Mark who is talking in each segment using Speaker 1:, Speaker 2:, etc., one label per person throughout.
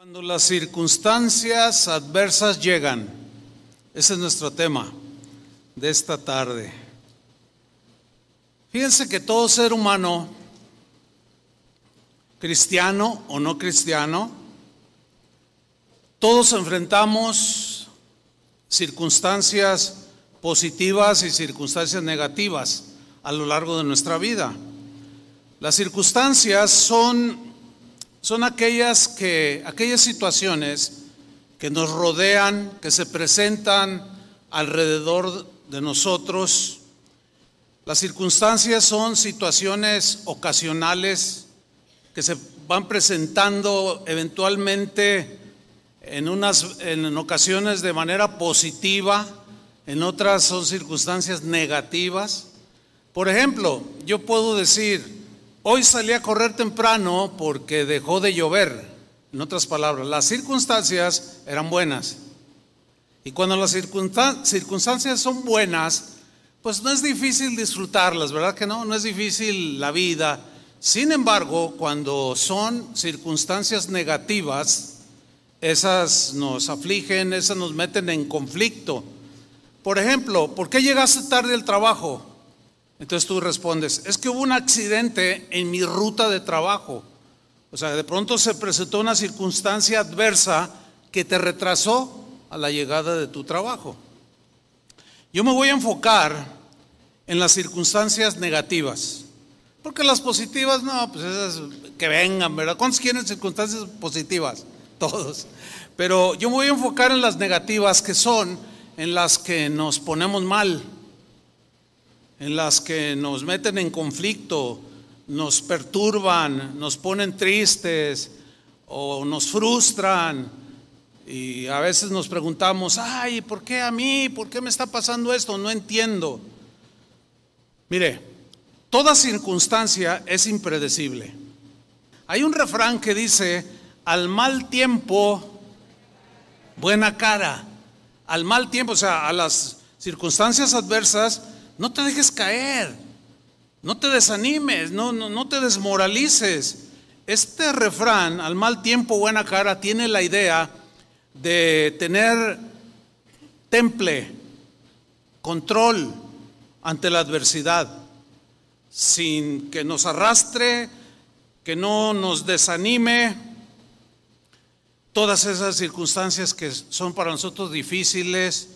Speaker 1: Cuando las circunstancias adversas llegan, ese es nuestro tema de esta tarde. Fíjense que todo ser humano, cristiano o no cristiano, todos enfrentamos circunstancias positivas y circunstancias negativas a lo largo de nuestra vida. Las circunstancias son son aquellas que aquellas situaciones que nos rodean, que se presentan alrededor de nosotros. Las circunstancias son situaciones ocasionales que se van presentando eventualmente en unas en ocasiones de manera positiva, en otras son circunstancias negativas. Por ejemplo, yo puedo decir, Hoy salí a correr temprano porque dejó de llover. En otras palabras, las circunstancias eran buenas. Y cuando las circunstancias son buenas, pues no es difícil disfrutarlas, ¿verdad que no? No es difícil la vida. Sin embargo, cuando son circunstancias negativas, esas nos afligen, esas nos meten en conflicto. Por ejemplo, ¿por qué llegaste tarde al trabajo? Entonces tú respondes, es que hubo un accidente en mi ruta de trabajo. O sea, de pronto se presentó una circunstancia adversa que te retrasó a la llegada de tu trabajo. Yo me voy a enfocar en las circunstancias negativas, porque las positivas, no, pues esas que vengan, ¿verdad? ¿Cuántos quieren circunstancias positivas? Todos. Pero yo me voy a enfocar en las negativas, que son en las que nos ponemos mal en las que nos meten en conflicto, nos perturban, nos ponen tristes o nos frustran. Y a veces nos preguntamos, ay, ¿por qué a mí? ¿Por qué me está pasando esto? No entiendo. Mire, toda circunstancia es impredecible. Hay un refrán que dice, al mal tiempo, buena cara. Al mal tiempo, o sea, a las circunstancias adversas, no te dejes caer, no te desanimes, no, no, no te desmoralices. Este refrán, al mal tiempo, buena cara, tiene la idea de tener temple, control ante la adversidad, sin que nos arrastre, que no nos desanime. Todas esas circunstancias que son para nosotros difíciles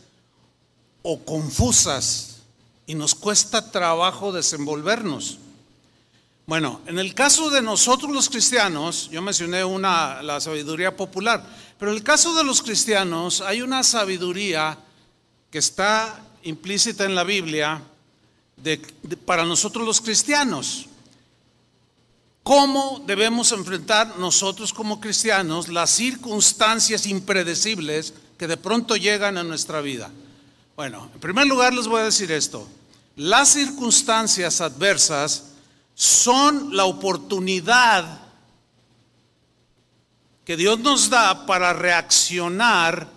Speaker 1: o confusas, y nos cuesta trabajo desenvolvernos. Bueno, en el caso de nosotros los cristianos, yo mencioné una, la sabiduría popular, pero en el caso de los cristianos hay una sabiduría que está implícita en la Biblia para nosotros los cristianos. ¿Cómo debemos enfrentar nosotros como cristianos las circunstancias impredecibles que de pronto llegan a nuestra vida? Bueno, en primer lugar les voy a decir esto. Las circunstancias adversas son la oportunidad que Dios nos da para reaccionar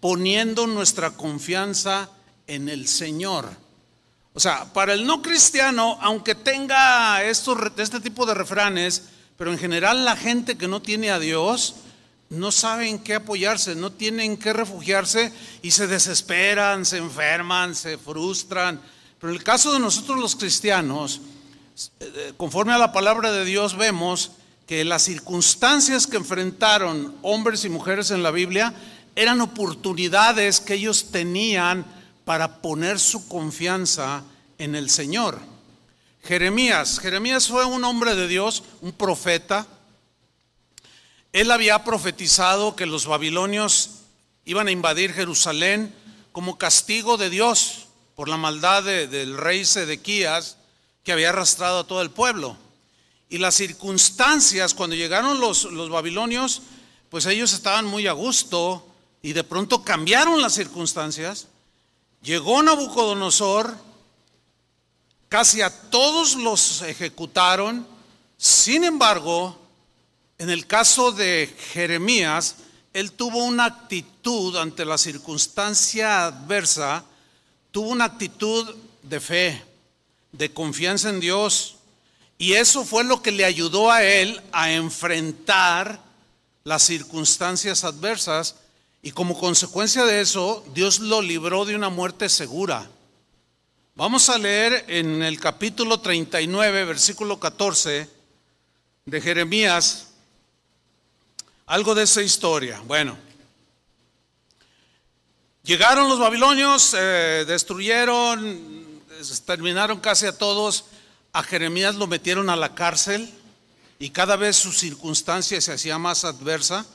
Speaker 1: poniendo nuestra confianza en el Señor. O sea, para el no cristiano, aunque tenga estos, este tipo de refranes, pero en general la gente que no tiene a Dios, no saben qué apoyarse, no tienen qué refugiarse y se desesperan, se enferman, se frustran. Pero en el caso de nosotros los cristianos, eh, conforme a la palabra de Dios vemos que las circunstancias que enfrentaron hombres y mujeres en la Biblia eran oportunidades que ellos tenían para poner su confianza en el Señor. Jeremías, Jeremías fue un hombre de Dios, un profeta, él había profetizado que los babilonios iban a invadir Jerusalén como castigo de Dios por la maldad del rey Sedequías que había arrastrado a todo el pueblo. Y las circunstancias, cuando llegaron los, los babilonios, pues ellos estaban muy a gusto y de pronto cambiaron las circunstancias. Llegó Nabucodonosor, casi a todos los ejecutaron, sin embargo, en el caso de Jeremías, él tuvo una actitud ante la circunstancia adversa, tuvo una actitud de fe, de confianza en Dios. Y eso fue lo que le ayudó a él a enfrentar las circunstancias adversas y como consecuencia de eso, Dios lo libró de una muerte segura. Vamos a leer en el capítulo 39, versículo 14 de Jeremías, algo de esa historia. Bueno, llegaron los babilonios, eh, destruyeron, terminaron casi a todos. A Jeremías lo metieron a la cárcel y cada vez su circunstancia se hacía más adversa.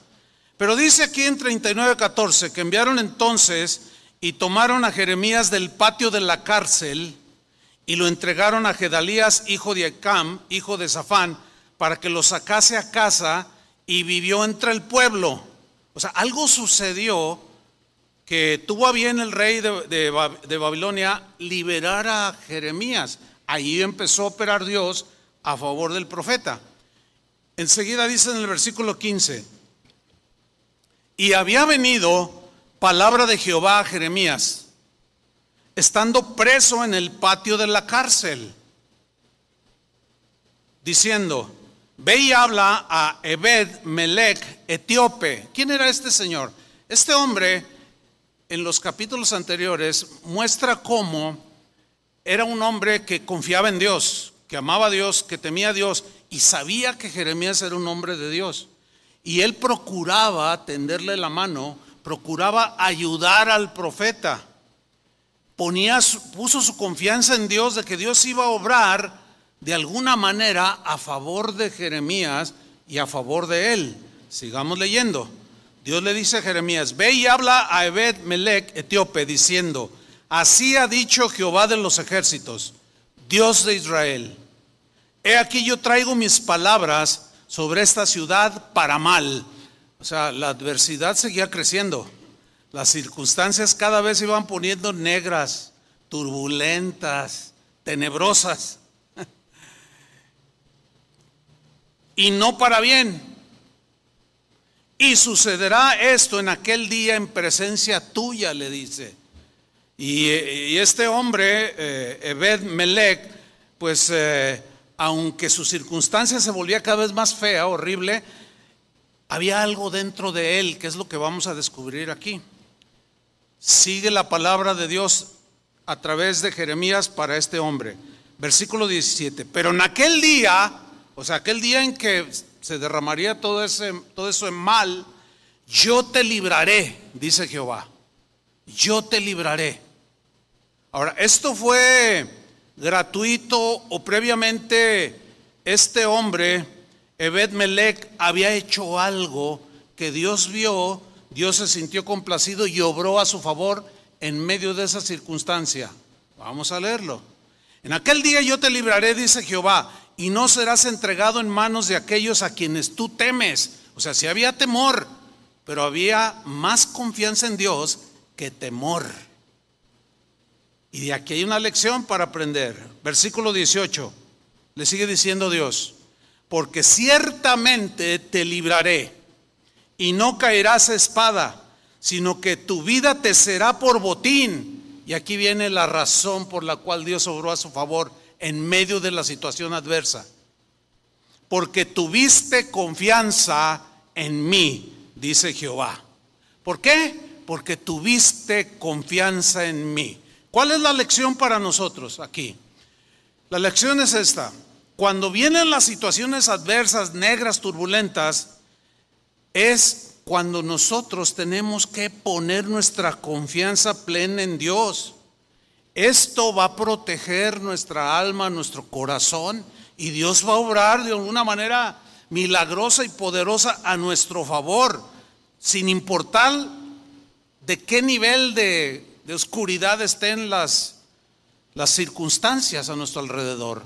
Speaker 1: Pero dice aquí en 39:14 que enviaron entonces y tomaron a Jeremías del patio de la cárcel y lo entregaron a Gedalías, hijo de Acam, hijo de Safán, para que lo sacase a casa y vivió entre el pueblo. O sea, algo sucedió que tuvo a bien el rey de, Babilonia liberar a Jeremías. Ahí empezó a operar Dios a favor del profeta. Enseguida dice en el versículo 15, y había venido palabra de Jehová a Jeremías, estando preso en el patio de la cárcel, diciendo, ve y habla a Ebed Melech, etíope. ¿Quién era este señor? Este hombre, en los capítulos anteriores, muestra cómo era un hombre que confiaba en Dios, que amaba a Dios, que temía a Dios y sabía que Jeremías era un hombre de Dios. Y él procuraba tenderle la mano, procuraba ayudar al profeta. Ponía, puso su confianza en Dios de que Dios iba a obrar de alguna manera a favor de Jeremías y a favor de él. Sigamos leyendo. Dios le dice a Jeremías, ve y habla a Ebed Melech, etíope, diciendo, así ha dicho Jehová de los ejércitos, Dios de Israel, he aquí yo traigo mis palabras sobre esta ciudad para mal. O sea, la adversidad seguía creciendo. Las circunstancias cada vez se iban poniendo negras, turbulentas, tenebrosas. Y no para bien. Y sucederá esto en aquel día en presencia tuya, le dice. Y, este hombre, eh, Ebed Melech, pues eh, aunque su circunstancia se volvía cada vez más fea, horrible, había algo dentro de él, que es lo que vamos a descubrir aquí. Sigue la palabra de Dios a través de Jeremías para este hombre. Versículo 17. Pero en aquel día, o sea, aquel día en que se derramaría todo, ese, todo eso en mal, yo te libraré, dice Jehová. Yo te libraré. Ahora, esto fue gratuito o previamente este hombre, Ebed Melech, había hecho algo que Dios vio, Dios se sintió complacido y obró a su favor en medio de esa circunstancia. Vamos a leerlo. En aquel día yo te libraré, dice Jehová, y no serás entregado en manos de aquellos a quienes tú temes. O sea, si había temor, pero había más confianza en Dios que temor. Y de aquí hay una lección para aprender. Versículo 18. Le sigue diciendo Dios, porque ciertamente te libraré y no caerás espada, sino que tu vida te será por botín. Y aquí viene la razón por la cual Dios obró a su favor en medio de la situación adversa. Porque tuviste confianza en mí, dice Jehová. ¿Por qué? Porque tuviste confianza en mí. ¿Cuál es la lección para nosotros aquí? La lección es esta. Cuando vienen las situaciones adversas, negras, turbulentas, es cuando nosotros tenemos que poner nuestra confianza plena en Dios. Esto va a proteger nuestra alma, nuestro corazón, y Dios va a obrar de alguna manera milagrosa y poderosa a nuestro favor, sin importar de qué nivel de de oscuridad estén las, las circunstancias a nuestro alrededor.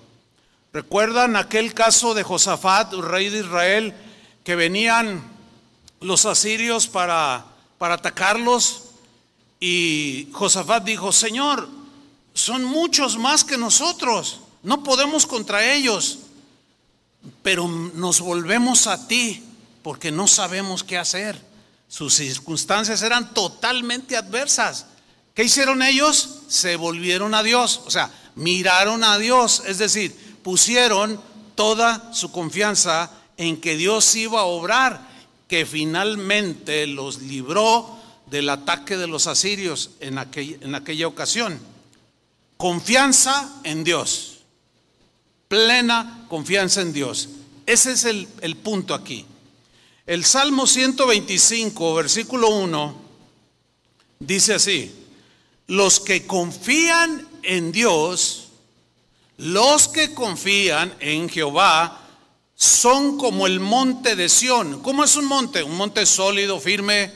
Speaker 1: ¿Recuerdan aquel caso de Josafat, rey de Israel, que venían los asirios para, para atacarlos? Y Josafat dijo, Señor, son muchos más que nosotros, no podemos contra ellos, pero nos volvemos a ti porque no sabemos qué hacer. Sus circunstancias eran totalmente adversas. ¿Qué hicieron ellos? Se volvieron a Dios, o sea, miraron a Dios, es decir, pusieron toda su confianza en que Dios iba a obrar que finalmente los libró del ataque de los asirios en, en aquella ocasión. Confianza en Dios, plena confianza en Dios. Ese es el, el punto aquí. El Salmo 125, versículo 1, dice así, los que confían en Dios, los que confían en Jehová, son como el monte de Sión. ¿Cómo es un monte? Un monte sólido, firme,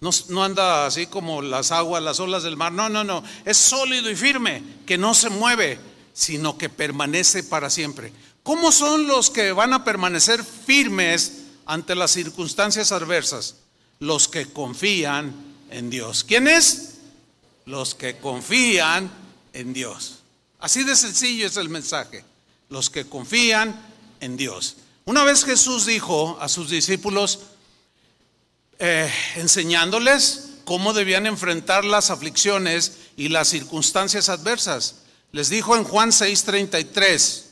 Speaker 1: no, anda así como las aguas, las olas del mar. No, no, no. Es sólido y firme, que no se mueve, sino que permanece para siempre. ¿Cómo son los que van a permanecer firmes ante las circunstancias adversas? Los que confían en Dios. ¿Quiénes? Los que confían en Dios. Así de sencillo es el mensaje. Los que confían en Dios. Una vez Jesús dijo a sus discípulos, eh, enseñándoles cómo debían enfrentar las aflicciones y las circunstancias adversas. Les dijo en Juan 6:33,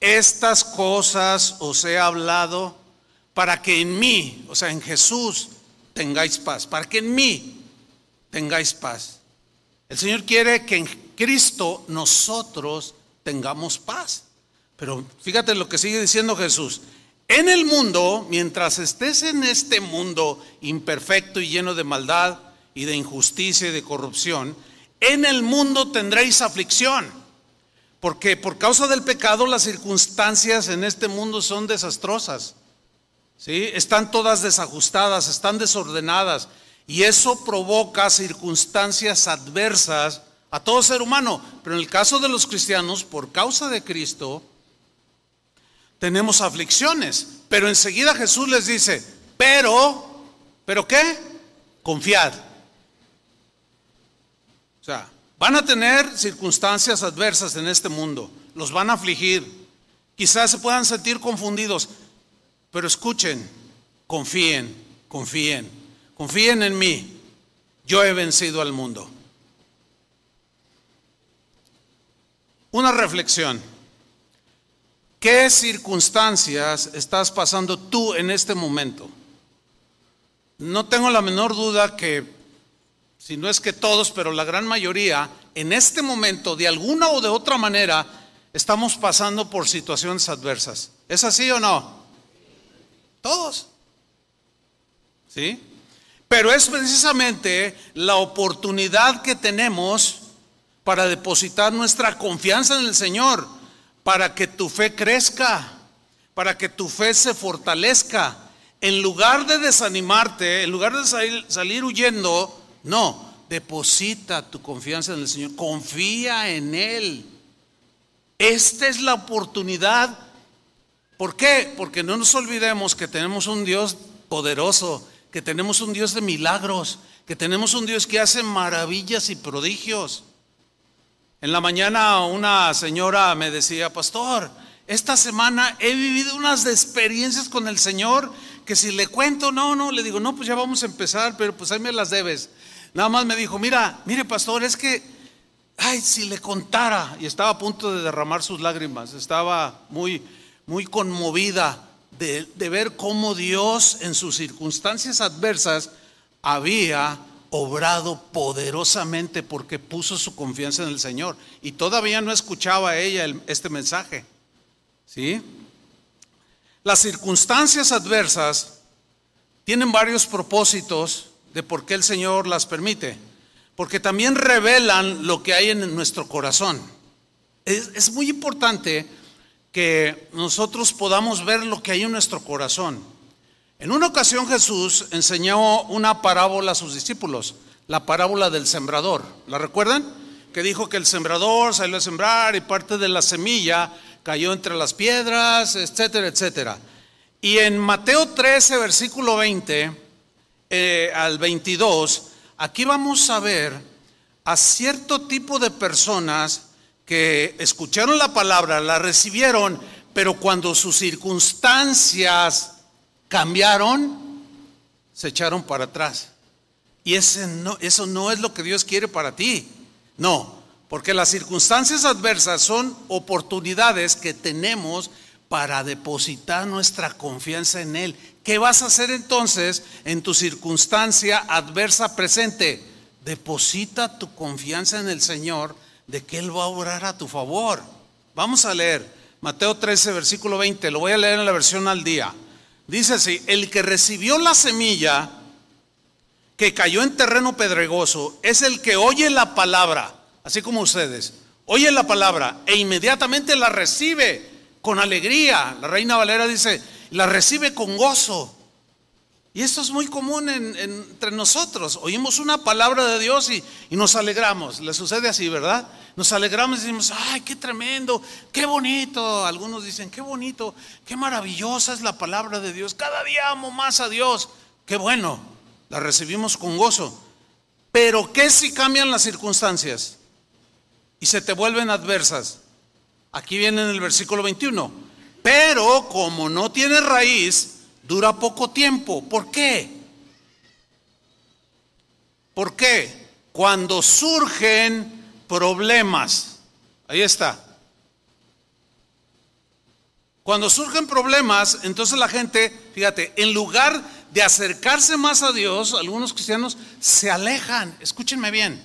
Speaker 1: estas cosas os he hablado para que en mí, o sea, en Jesús, tengáis paz, para que en mí tengáis paz. El Señor quiere que en Cristo nosotros tengamos paz. Pero fíjate lo que sigue diciendo Jesús. En el mundo, mientras estés en este mundo imperfecto y lleno de maldad y de injusticia y de corrupción, en el mundo tendréis aflicción. Porque por causa del pecado las circunstancias en este mundo son desastrosas. ¿sí? Están todas desajustadas, están desordenadas. Y eso provoca circunstancias adversas a todo ser humano. Pero en el caso de los cristianos, por causa de Cristo, tenemos aflicciones. Pero enseguida Jesús les dice, pero, ¿pero qué? Confiad. O sea, Van a tener circunstancias adversas en este mundo, los van a afligir, quizás se puedan sentir confundidos, pero escuchen, confíen, confíen, confíen en mí, yo he vencido al mundo. Una reflexión. ¿Qué circunstancias estás pasando tú en este momento? No tengo la menor duda que si no es que todos, pero la gran mayoría, en este momento, de alguna o de otra manera, estamos pasando por situaciones adversas. ¿Es así o no? Todos. ¿Sí? Pero es precisamente la oportunidad que tenemos para depositar nuestra confianza en el Señor, para que tu fe crezca, para que tu fe se fortalezca. En lugar de desanimarte, en lugar de salir, salir huyendo, no, deposita tu confianza en el Señor, confía en Él. Esta es la oportunidad. ¿Por qué? Porque no nos olvidemos que tenemos un Dios poderoso, que tenemos un Dios de milagros, que tenemos un Dios que hace maravillas y prodigios. En la mañana una señora me decía, pastor, esta semana he vivido unas experiencias con el Señor que si le cuento, no, no, le digo, no, pues ya vamos a empezar, pero pues ahí me las debes. Nada más me dijo, mira, mire pastor, es que, ay, si le contara, y estaba a punto de derramar sus lágrimas, estaba muy, muy conmovida de, de ver cómo Dios en sus circunstancias adversas había obrado poderosamente porque puso su confianza en el Señor. Y todavía no escuchaba ella este mensaje. ¿Sí? Las circunstancias adversas tienen varios propósitos de por qué el Señor las permite. Porque también revelan lo que hay en nuestro corazón. Es, muy importante que nosotros podamos ver lo que hay en nuestro corazón. En una ocasión Jesús enseñó una parábola a sus discípulos, la parábola del sembrador. ¿La recuerdan? Que dijo que el sembrador salió a sembrar y parte de la semilla cayó entre las piedras, etcétera, etcétera. Y en Mateo 13, versículo 20, eh, al 22, aquí vamos a ver a cierto tipo de personas que escucharon la palabra, la recibieron, pero cuando sus circunstancias cambiaron, se echaron para atrás. Y ese no, eso no es lo que Dios quiere para ti. No, porque las circunstancias adversas son oportunidades que tenemos para depositar nuestra confianza en Él, ¿Qué vas a hacer entonces en tu circunstancia adversa presente? Deposita tu confianza en el Señor de que Él va a orar a tu favor. Vamos a leer Mateo 13, versículo 20. Lo voy a leer en la versión al día. Dice así, el que recibió la semilla que cayó en terreno pedregoso es el que oye la palabra, así como ustedes, oye la palabra e inmediatamente la recibe con alegría. La reina Valera dice, la recibe con gozo. Y esto es muy común entre nosotros. Oímos una palabra de Dios y, y, nos alegramos. Le sucede así, ¿verdad? Nos alegramos y decimos, ay, qué tremendo, qué bonito. Algunos dicen, qué bonito, qué maravillosa es la palabra de Dios. Cada día amo más a Dios. Qué bueno, la recibimos con gozo. Pero ¿qué si cambian las circunstancias y se te vuelven adversas? Aquí viene en el versículo 21. Pero como no tiene raíz, dura poco tiempo. ¿Por qué? ¿Por qué? Cuando surgen problemas. Ahí está. Cuando surgen problemas, entonces la gente, fíjate, en lugar de acercarse más a Dios, algunos cristianos se alejan. Escúchenme bien.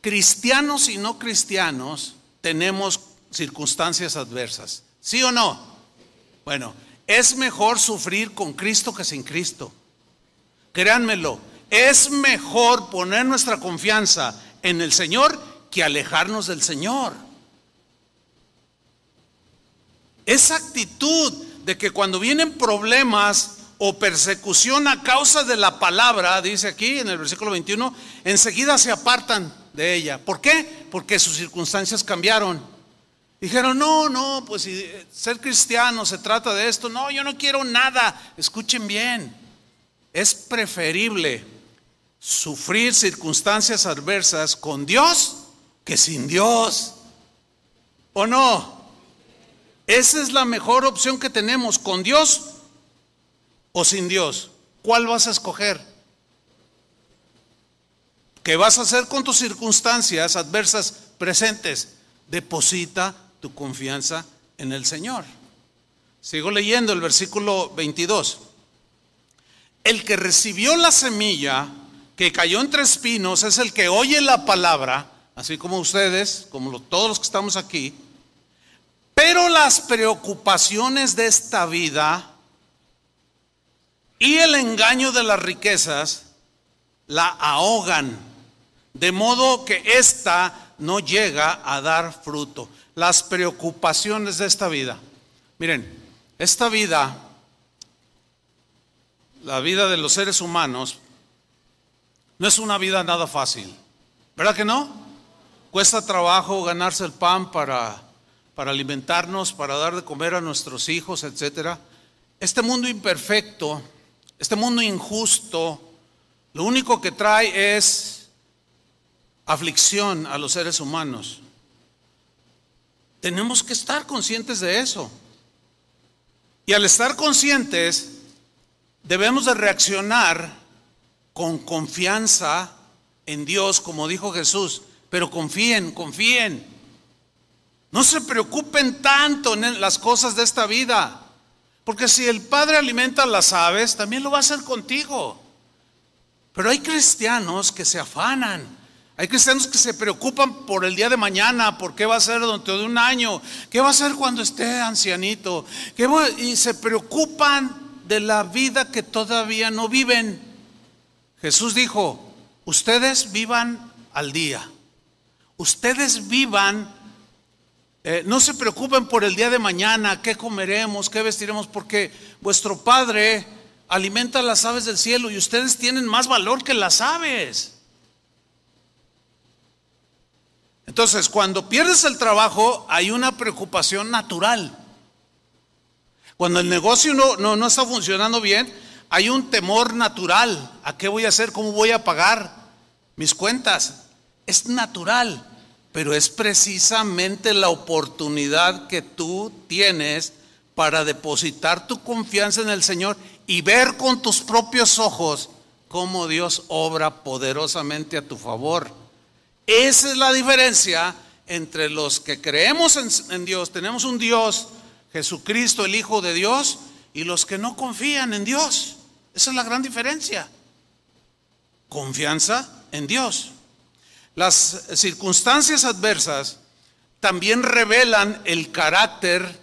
Speaker 1: Cristianos y no cristianos tenemos circunstancias adversas. ¿Sí o no? Bueno, es mejor sufrir con Cristo que sin Cristo. Créanmelo, es mejor poner nuestra confianza en el Señor que alejarnos del Señor. Esa actitud de que cuando vienen problemas o persecución a causa de la palabra, dice aquí en el versículo 21, enseguida se apartan de ella. ¿Por qué? Porque sus circunstancias cambiaron. Dijeron, no, no, pues si ser cristiano se trata de esto. No, yo no quiero nada. Escuchen bien, es preferible sufrir circunstancias adversas con Dios que sin Dios. ¿O no? Esa es la mejor opción que tenemos, con Dios o sin Dios. ¿Cuál vas a escoger? ¿Qué vas a hacer con tus circunstancias adversas presentes? Deposita tu confianza en el Señor. Sigo leyendo el versículo 22. El que recibió la semilla que cayó entre espinos es el que oye la palabra, así como ustedes, como todos los que estamos aquí, pero las preocupaciones de esta vida y el engaño de las riquezas la ahogan, de modo que ésta no llega a dar fruto las preocupaciones de esta vida. Miren, esta vida, la vida de los seres humanos, no es una vida nada fácil. ¿Verdad que no? Cuesta trabajo ganarse el pan para, para alimentarnos, para dar de comer a nuestros hijos, etc. Este mundo imperfecto, este mundo injusto, lo único que trae es aflicción a los seres humanos. Tenemos que estar conscientes de eso. Y al estar conscientes, debemos de reaccionar con confianza en Dios, como dijo Jesús. Pero confíen, confíen. No se preocupen tanto en las cosas de esta vida. Porque si el Padre alimenta a las aves, también lo va a hacer contigo. Pero hay cristianos que se afanan hay cristianos que se preocupan por el día de mañana, por qué va a ser dentro de un año, qué va a ser cuando esté ancianito, y se preocupan de la vida que todavía no viven. Jesús dijo, ustedes vivan al día, ustedes vivan, eh, no se preocupen por el día de mañana, qué comeremos, qué vestiremos, porque vuestro Padre alimenta las aves del cielo y ustedes tienen más valor que las aves. Entonces, cuando pierdes el trabajo, hay una preocupación natural. Cuando el negocio no, no, no, está funcionando bien, hay un temor natural. ¿A qué voy a hacer? ¿Cómo voy a pagar mis cuentas? Es natural, pero es precisamente la oportunidad que tú tienes para depositar tu confianza en el Señor y ver con tus propios ojos cómo Dios obra poderosamente a tu favor. Esa es la diferencia entre los que creemos en, Dios, tenemos un Dios, Jesucristo, el Hijo de Dios, y los que no confían en Dios. Esa es la gran diferencia. Confianza en Dios. Las circunstancias adversas también revelan el carácter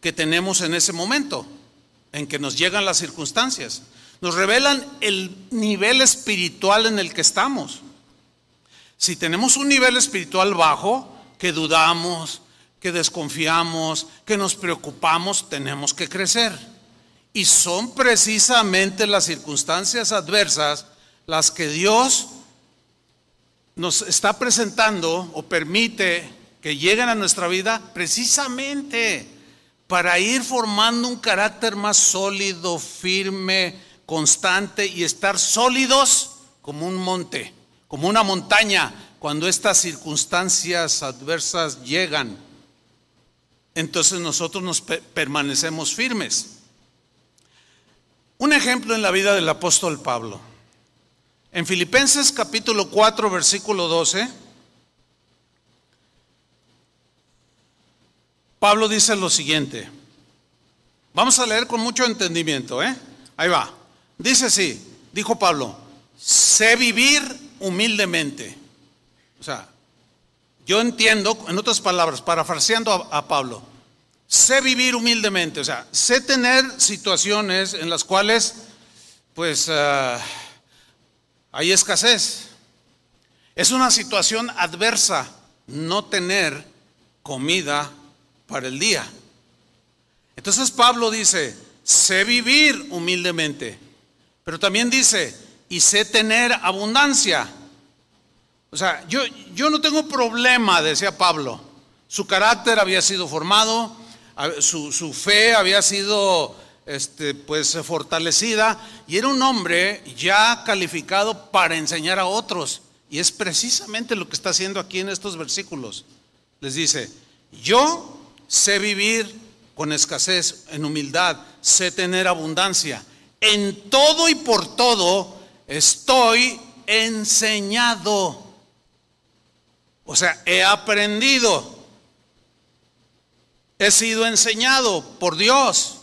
Speaker 1: que tenemos en ese momento, en que nos llegan las circunstancias. Nos revelan el nivel espiritual en el que estamos. Si tenemos un nivel espiritual bajo, que dudamos, que desconfiamos, que nos preocupamos, tenemos que crecer. Y son precisamente las circunstancias adversas las que Dios nos está presentando o permite que lleguen a nuestra vida precisamente para ir formando un carácter más sólido, firme, constante y estar sólidos como un monte, como una montaña, cuando estas circunstancias adversas llegan. Entonces nosotros nos permanecemos firmes. Un ejemplo en la vida del apóstol Pablo. En Filipenses capítulo 4, versículo 12, Pablo dice lo siguiente. Vamos a leer con mucho entendimiento, ¿eh? Ahí va. Dice así, dijo Pablo, sé vivir humildemente. O sea, yo entiendo, en otras palabras, parafraseando a, Pablo, sé vivir humildemente, o sea, sé tener situaciones en las cuales, pues, ah, hay escasez. Es una situación adversa no tener comida para el día. Entonces Pablo dice, sé vivir humildemente, pero también dice, y sé tener abundancia. O sea, yo, yo no tengo problema, decía Pablo. Su carácter había sido formado, su, su fe había sido este, pues fortalecida y era un hombre ya calificado para enseñar a otros. Y es precisamente lo que está haciendo aquí en estos versículos. Les dice, yo sé vivir con escasez, en humildad, sé tener abundancia. En todo y por todo estoy enseñado. O sea, he aprendido. He sido enseñado por Dios.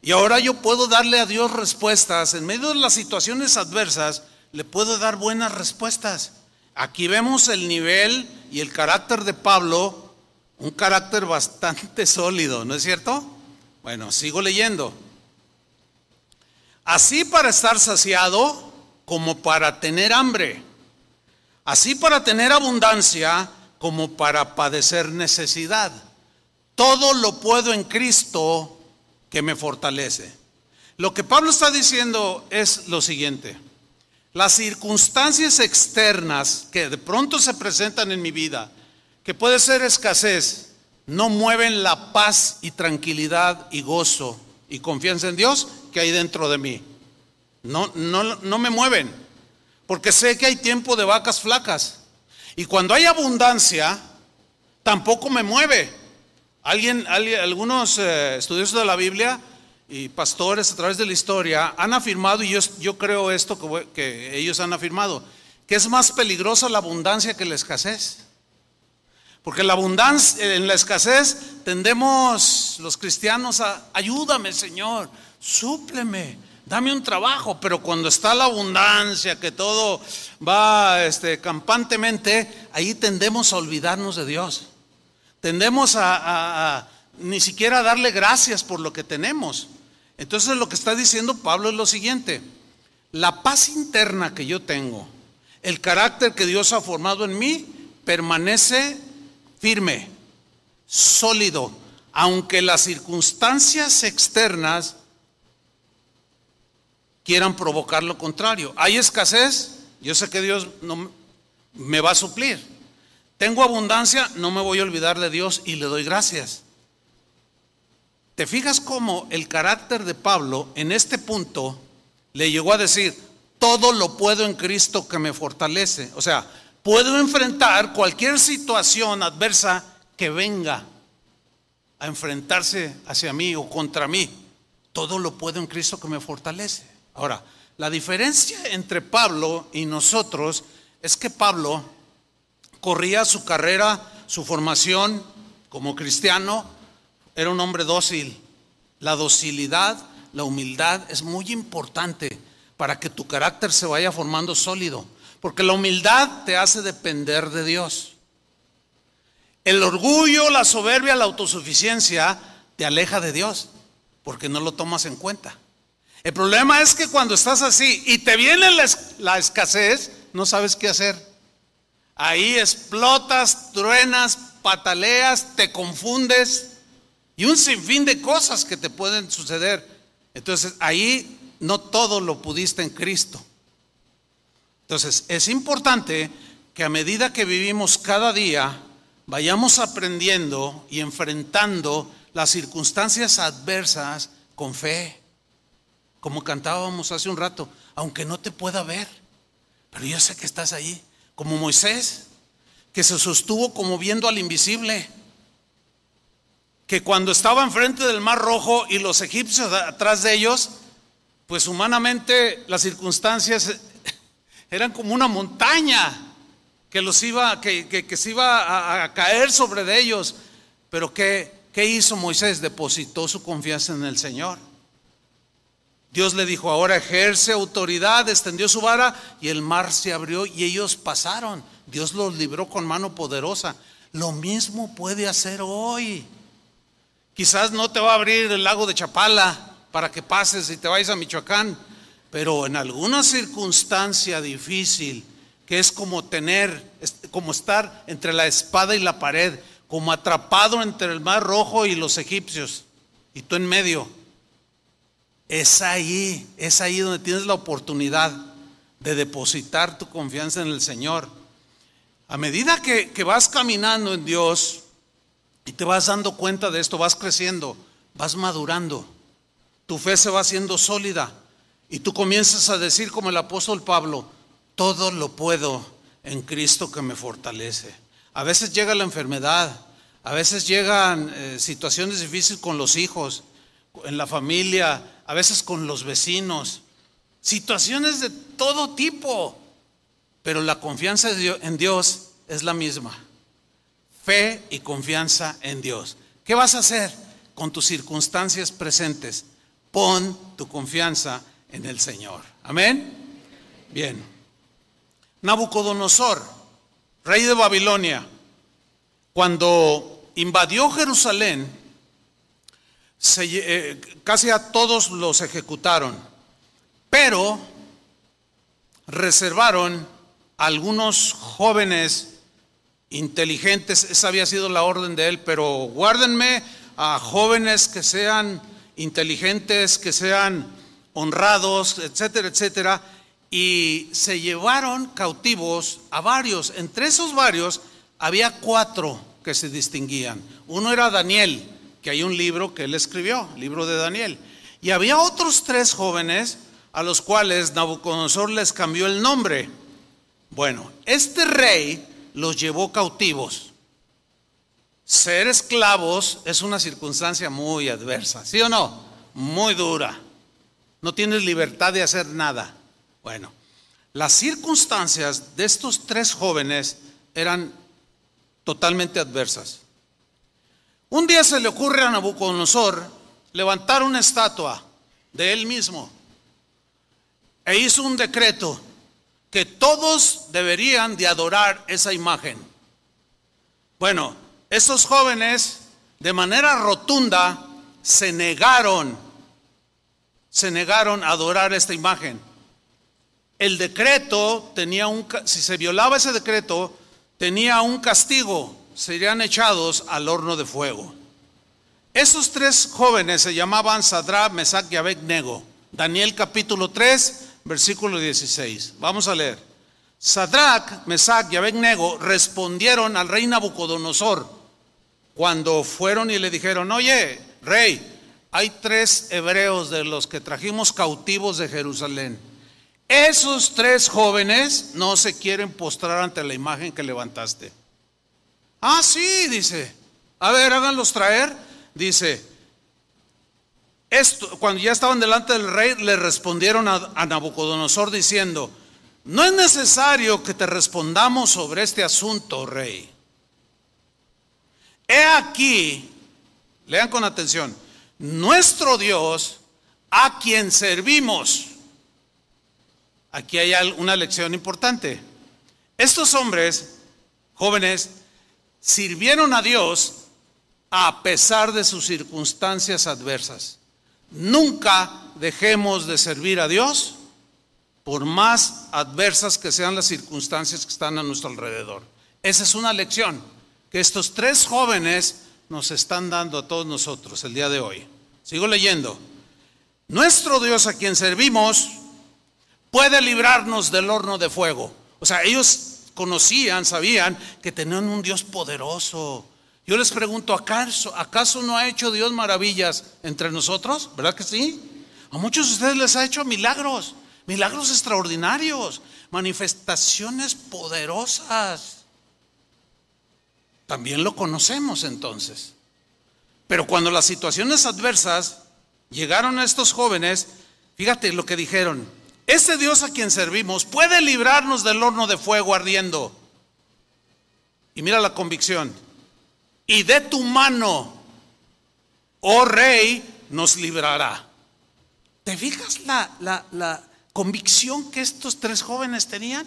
Speaker 1: Y ahora yo puedo darle a Dios respuestas. En medio de las situaciones adversas, le puedo dar buenas respuestas. Aquí vemos el nivel y el carácter de Pablo, un carácter bastante sólido, ¿no es cierto? Bueno, sigo leyendo. Así para estar saciado como para tener hambre. Así para tener abundancia como para padecer necesidad. Todo lo puedo en Cristo que me fortalece. Lo que Pablo está diciendo es lo siguiente. Las circunstancias externas que de pronto se presentan en mi vida, que puede ser escasez, no mueven la paz y tranquilidad y gozo y confianza en Dios que hay dentro de mí. No, no, no me mueven, porque sé que hay tiempo de vacas flacas. Y cuando hay abundancia, tampoco me mueve. Alguien, algunos eh, estudiosos de la Biblia y pastores a través de la historia han afirmado, y yo, yo creo esto que, que, ellos han afirmado, que es más peligrosa la abundancia que la escasez. Porque la abundancia, en la escasez tendemos los cristianos a, ayúdame Señor, súpleme, dame un trabajo, pero cuando está la abundancia, que todo va este, campantemente, ahí tendemos a olvidarnos de Dios. Tendemos a, ni siquiera darle gracias por lo que tenemos. Entonces lo que está diciendo Pablo es lo siguiente, la paz interna que yo tengo, el carácter que Dios ha formado en mí, permanece firme, sólido, aunque las circunstancias externas quieran provocar lo contrario. Hay escasez, yo sé que Dios no me va a suplir. Tengo abundancia, no me voy a olvidar de Dios y le doy gracias. ¿Te fijas cómo el carácter de Pablo en este punto le llegó a decir, todo lo puedo en Cristo que me fortalece? O sea, puedo enfrentar cualquier situación adversa que venga a enfrentarse hacia mí o contra mí. Todo lo puedo en Cristo que me fortalece. Ahora, la diferencia entre Pablo y nosotros es que Pablo corría su carrera, su formación como cristiano, era un hombre dócil, La docilidad, la humildad es muy importante para que tu carácter se vaya formando sólido. Porque la humildad te hace depender de Dios. El orgullo, la soberbia, la autosuficiencia te aleja de Dios porque no lo tomas en cuenta. El problema es que cuando estás así y te viene la, escasez, no sabes qué hacer. Ahí explotas, truenas, pataleas, te confundes y un sinfín de cosas que te pueden suceder. Entonces ahí no todo lo pudiste en Cristo. Entonces es importante que a medida que vivimos cada día, vayamos aprendiendo y enfrentando las circunstancias adversas con fe. Como cantábamos hace un rato, aunque no te pueda ver, pero yo sé que estás ahí. Como Moisés, que se sostuvo como viendo al invisible. Que cuando estaba enfrente del mar rojo y los egipcios atrás de ellos, pues humanamente las circunstancias eran como una montaña que los iba, que, se iba a, caer sobre de ellos. Pero ¿qué, ¿qué hizo Moisés? Depositó su confianza en el Señor. Dios le dijo, ahora ejerce autoridad, extendió su vara y el mar se abrió y ellos pasaron. Dios los libró con mano poderosa. Lo mismo puede hacer hoy. Quizás no te va a abrir el lago de Chapala para que pases y te vayas a Michoacán, pero en alguna circunstancia difícil, que es como tener, como estar entre la espada y la pared, como atrapado entre el mar rojo y los egipcios, y tú en medio, es ahí, es ahí donde tienes la oportunidad de depositar tu confianza en el Señor. A medida que, que vas caminando en Dios y te vas dando cuenta de esto, vas creciendo, vas madurando, tu fe se va haciendo sólida y tú comienzas a decir como el apóstol Pablo, todo lo puedo en Cristo que me fortalece. A veces llega la enfermedad, a veces llegan eh, situaciones difíciles con los hijos, en la familia, a veces con los vecinos, situaciones de todo tipo, pero la confianza en Dios es la misma. Fe y confianza en Dios. ¿Qué vas a hacer con tus circunstancias presentes? Pon tu confianza en el Señor. Amén. Bien. Nabucodonosor, rey de Babilonia, cuando invadió Jerusalén, eh, casi a todos los ejecutaron, pero reservaron a algunos jóvenes inteligentes, esa había sido la orden de él, pero guárdenme a jóvenes que sean inteligentes, que sean honrados, etcétera, etcétera, y se llevaron cautivos a varios. Entre esos varios había cuatro que se distinguían. Uno era Daniel, que hay un libro que él escribió, libro de Daniel. Y había otros tres jóvenes a los cuales Nabucodonosor les cambió el nombre. Bueno, este rey los llevó cautivos. Ser esclavos es una circunstancia muy adversa, ¿sí o no? Muy dura. No tienes libertad de hacer nada. Bueno, las circunstancias de estos tres jóvenes eran totalmente adversas. Un día se le ocurre a Nabucodonosor levantar una estatua de él mismo e hizo un decreto que todos deberían de adorar esa imagen. Bueno, esos jóvenes de manera rotunda se negaron, se negaron a adorar esta imagen. El decreto tenía un, si se violaba ese decreto, tenía un castigo, serían echados al horno de fuego. Esos tres jóvenes se llamaban Sadra, Mesach y Abednego. Daniel capítulo 3, versículo 16. Vamos a leer. Sadrach, Mesach y Abednego respondieron al rey Nabucodonosor cuando fueron y le dijeron, oye, rey, hay tres hebreos de los que trajimos cautivos de Jerusalén. Esos tres jóvenes no se quieren postrar ante la imagen que levantaste. Ah, sí, dice. A ver, háganlos traer. Dice, esto, cuando ya estaban delante del rey, le respondieron a, a Nabucodonosor diciendo, no es necesario que te respondamos sobre este asunto, rey. He aquí, lean con atención, nuestro Dios a quien servimos. Aquí hay una lección importante. Estos hombres, jóvenes, sirvieron a Dios a pesar de sus circunstancias adversas. Nunca dejemos de servir a Dios por más adversas que sean las circunstancias que están a nuestro alrededor. Esa es una lección que estos tres jóvenes nos están dando a todos nosotros el día de hoy. Sigo leyendo. Nuestro Dios a quien servimos puede librarnos del horno de fuego. O sea, ellos conocían, sabían que tenían un Dios poderoso. Yo les pregunto, ¿acaso, ¿acaso no ha hecho Dios maravillas entre nosotros? ¿Verdad que sí? A muchos de ustedes les ha hecho milagros, milagros extraordinarios, manifestaciones poderosas. También lo conocemos entonces. Pero cuando las situaciones adversas llegaron a estos jóvenes, fíjate lo que dijeron, este Dios a quien servimos puede librarnos del horno de fuego ardiendo. Y mira la convicción. Y de tu mano, oh rey, nos librará. ¿Te fijas la, la, la convicción que estos tres jóvenes tenían?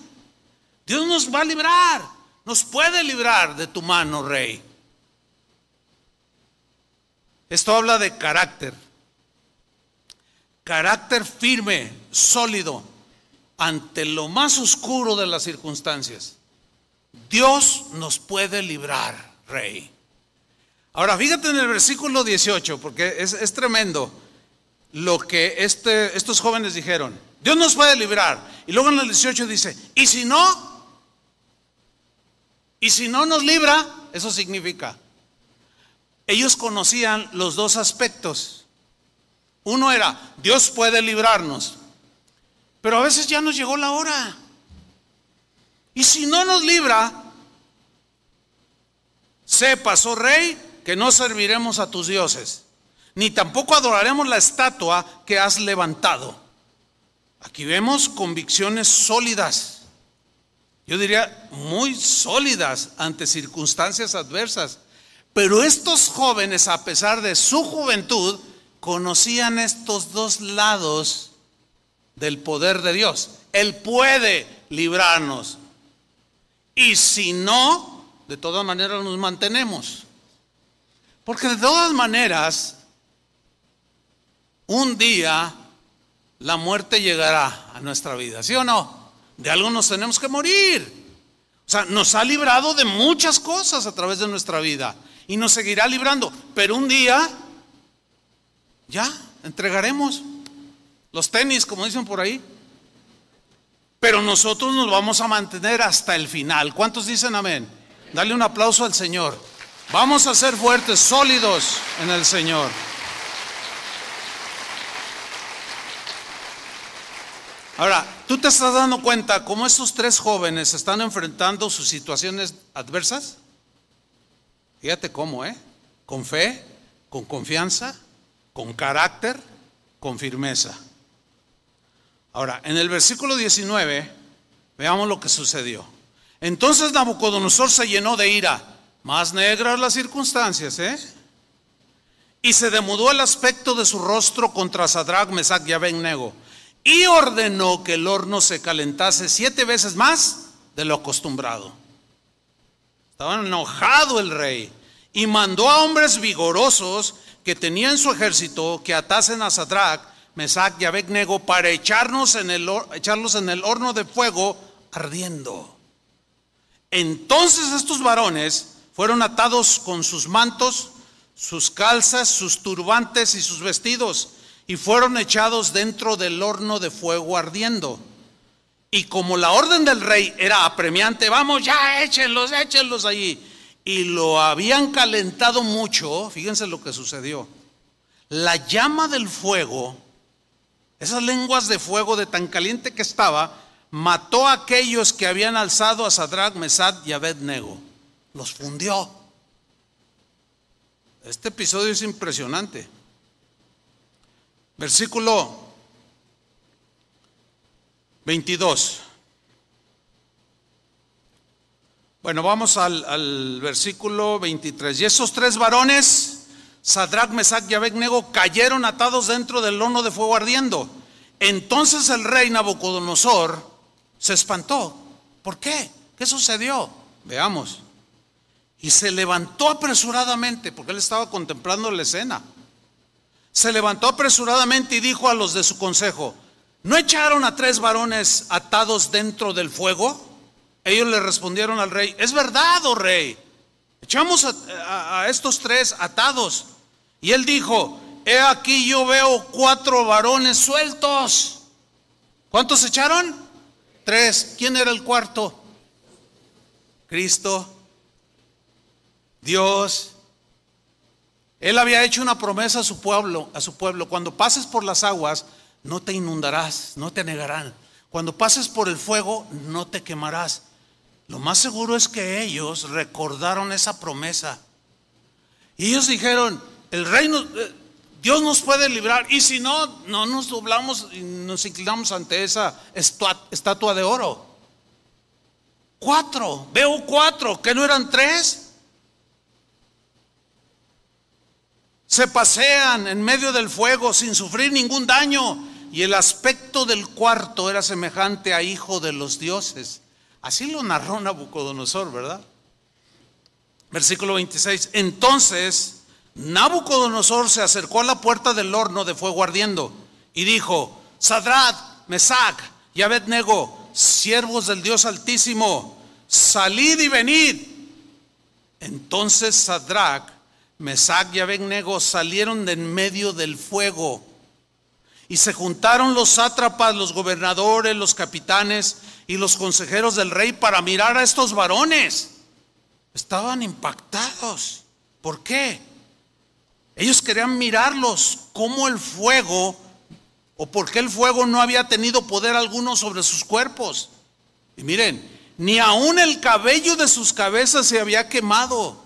Speaker 1: Dios nos va a librar, nos puede librar de tu mano, rey. Esto habla de carácter. Carácter firme, sólido, ante lo más oscuro de las circunstancias. Dios nos puede librar, rey. Ahora, fíjate en el versículo 18, porque es, tremendo lo que este, estos jóvenes dijeron. Dios nos puede librar. Y luego en el 18 dice, ¿y si no? ¿Y si no nos libra? Eso significa, ellos conocían los dos aspectos. Uno era, Dios puede librarnos, pero a veces ya nos llegó la hora. Y si no nos libra, sepas, oh rey, que no serviremos a tus dioses, ni tampoco adoraremos la estatua que has levantado. Aquí vemos convicciones sólidas, yo diría muy sólidas ante circunstancias adversas. Pero estos jóvenes, a pesar de su juventud, conocían estos dos lados del poder de Dios. Él puede librarnos. Y si no, de todas maneras nos mantenemos. Porque de todas maneras, un día la muerte llegará a nuestra vida, ¿sí o no? De algo nos tenemos que morir. O sea, nos ha librado de muchas cosas a través de nuestra vida y nos seguirá librando. Pero un día, ya, entregaremos los tenis, como dicen por ahí. Pero nosotros nos vamos a mantener hasta el final. ¿Cuántos dicen amén? Dale un aplauso al Señor. Vamos a ser fuertes, sólidos en el Señor. Ahora, ¿tú te estás dando cuenta cómo estos tres jóvenes están enfrentando sus situaciones adversas? Fíjate cómo, ¿eh? Con fe, con confianza, con carácter, con firmeza. Ahora, en el versículo 19, veamos lo que sucedió. Entonces Nabucodonosor se llenó de ira, más negras las circunstancias, ¿eh? Y se demudó el aspecto de su rostro contra Sadrach, Mesach y Abednego, y ordenó que el horno se calentase siete veces más de lo acostumbrado. Estaba enojado el rey y mandó a hombres vigorosos que tenían su ejército que atasen a Sadrach, Mesach y Abednego para echarnos en el, echarlos en el horno de fuego ardiendo. Entonces estos varones fueron atados con sus mantos, sus calzas, sus turbantes y sus vestidos y fueron echados dentro del horno de fuego ardiendo. Y como la orden del rey era apremiante, vamos ya, échenlos, échenlos allí. Y lo habían calentado mucho, fíjense lo que sucedió. La llama del fuego, esas lenguas de fuego de tan caliente que estaba, mató a aquellos que habían alzado a Sadrach, Mesad y Abednego. Los fundió. Este episodio es impresionante. Versículo 22. Bueno, vamos al, versículo 23. Y esos tres varones Sadrach, Mesach y Abednego cayeron atados dentro del horno de fuego ardiendo. Entonces el rey Nabucodonosor se espantó. ¿Por qué? ¿Qué sucedió? Veamos. Y se levantó apresuradamente, porque él estaba contemplando la escena. Se levantó apresuradamente y dijo a los de su consejo, ¿no echaron a tres varones atados dentro del fuego? Ellos le respondieron al rey, es verdad, oh rey, echamos a, estos tres atados. Y él dijo, he aquí yo veo cuatro varones sueltos. ¿Cuántos echaron? Tres. ¿Quién era el cuarto? Cristo, Dios. Él había hecho una promesa a su pueblo, a su pueblo, cuando pases por las aguas, no te inundarás, no te negarán. Cuando pases por el fuego, no te quemarás. Lo más seguro es que ellos recordaron esa promesa. Y ellos dijeron, el reino, eh, Dios nos puede librar. Y si no, no nos doblamos y nos inclinamos ante esa estatua de oro. Cuatro, veo cuatro, que no eran tres. Se pasean en medio del fuego sin sufrir ningún daño. Y el aspecto del cuarto era semejante a hijo de los dioses. Así lo narró Nabucodonosor, ¿verdad? Versículo 26. Entonces Nabucodonosor se acercó a la puerta del horno de fuego ardiendo y dijo, Sadrat, Mesac y Abednego, siervos del Dios Altísimo, salid y venid. Entonces Sadrach, Mesac y Abednego salieron de en medio del fuego y se juntaron los sátrapas, los gobernadores, los capitanes y los consejeros del rey para mirar a estos varones. Estaban impactados. ¿Por qué? Ellos querían mirarlos como el fuego o porque el fuego no había tenido poder alguno sobre sus cuerpos. Y miren, ni aún el cabello de sus cabezas se había quemado.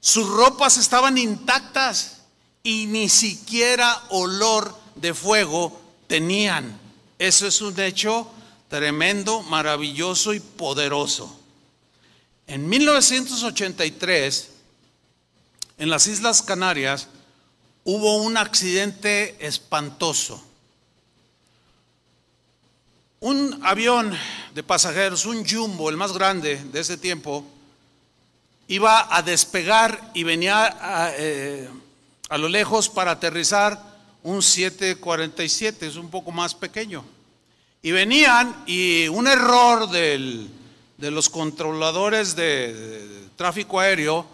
Speaker 1: Sus ropas estaban intactas y ni siquiera olor de fuego tenían. Eso es un hecho tremendo, maravilloso y poderoso. En 1983, en las Islas Canarias, hubo un accidente espantoso. Un avión de pasajeros, un jumbo, el más grande de ese tiempo, iba a despegar y venía a, eh, a lo lejos para aterrizar un 747, es un poco más pequeño. Y venían y un error de los controladores de, tráfico aéreo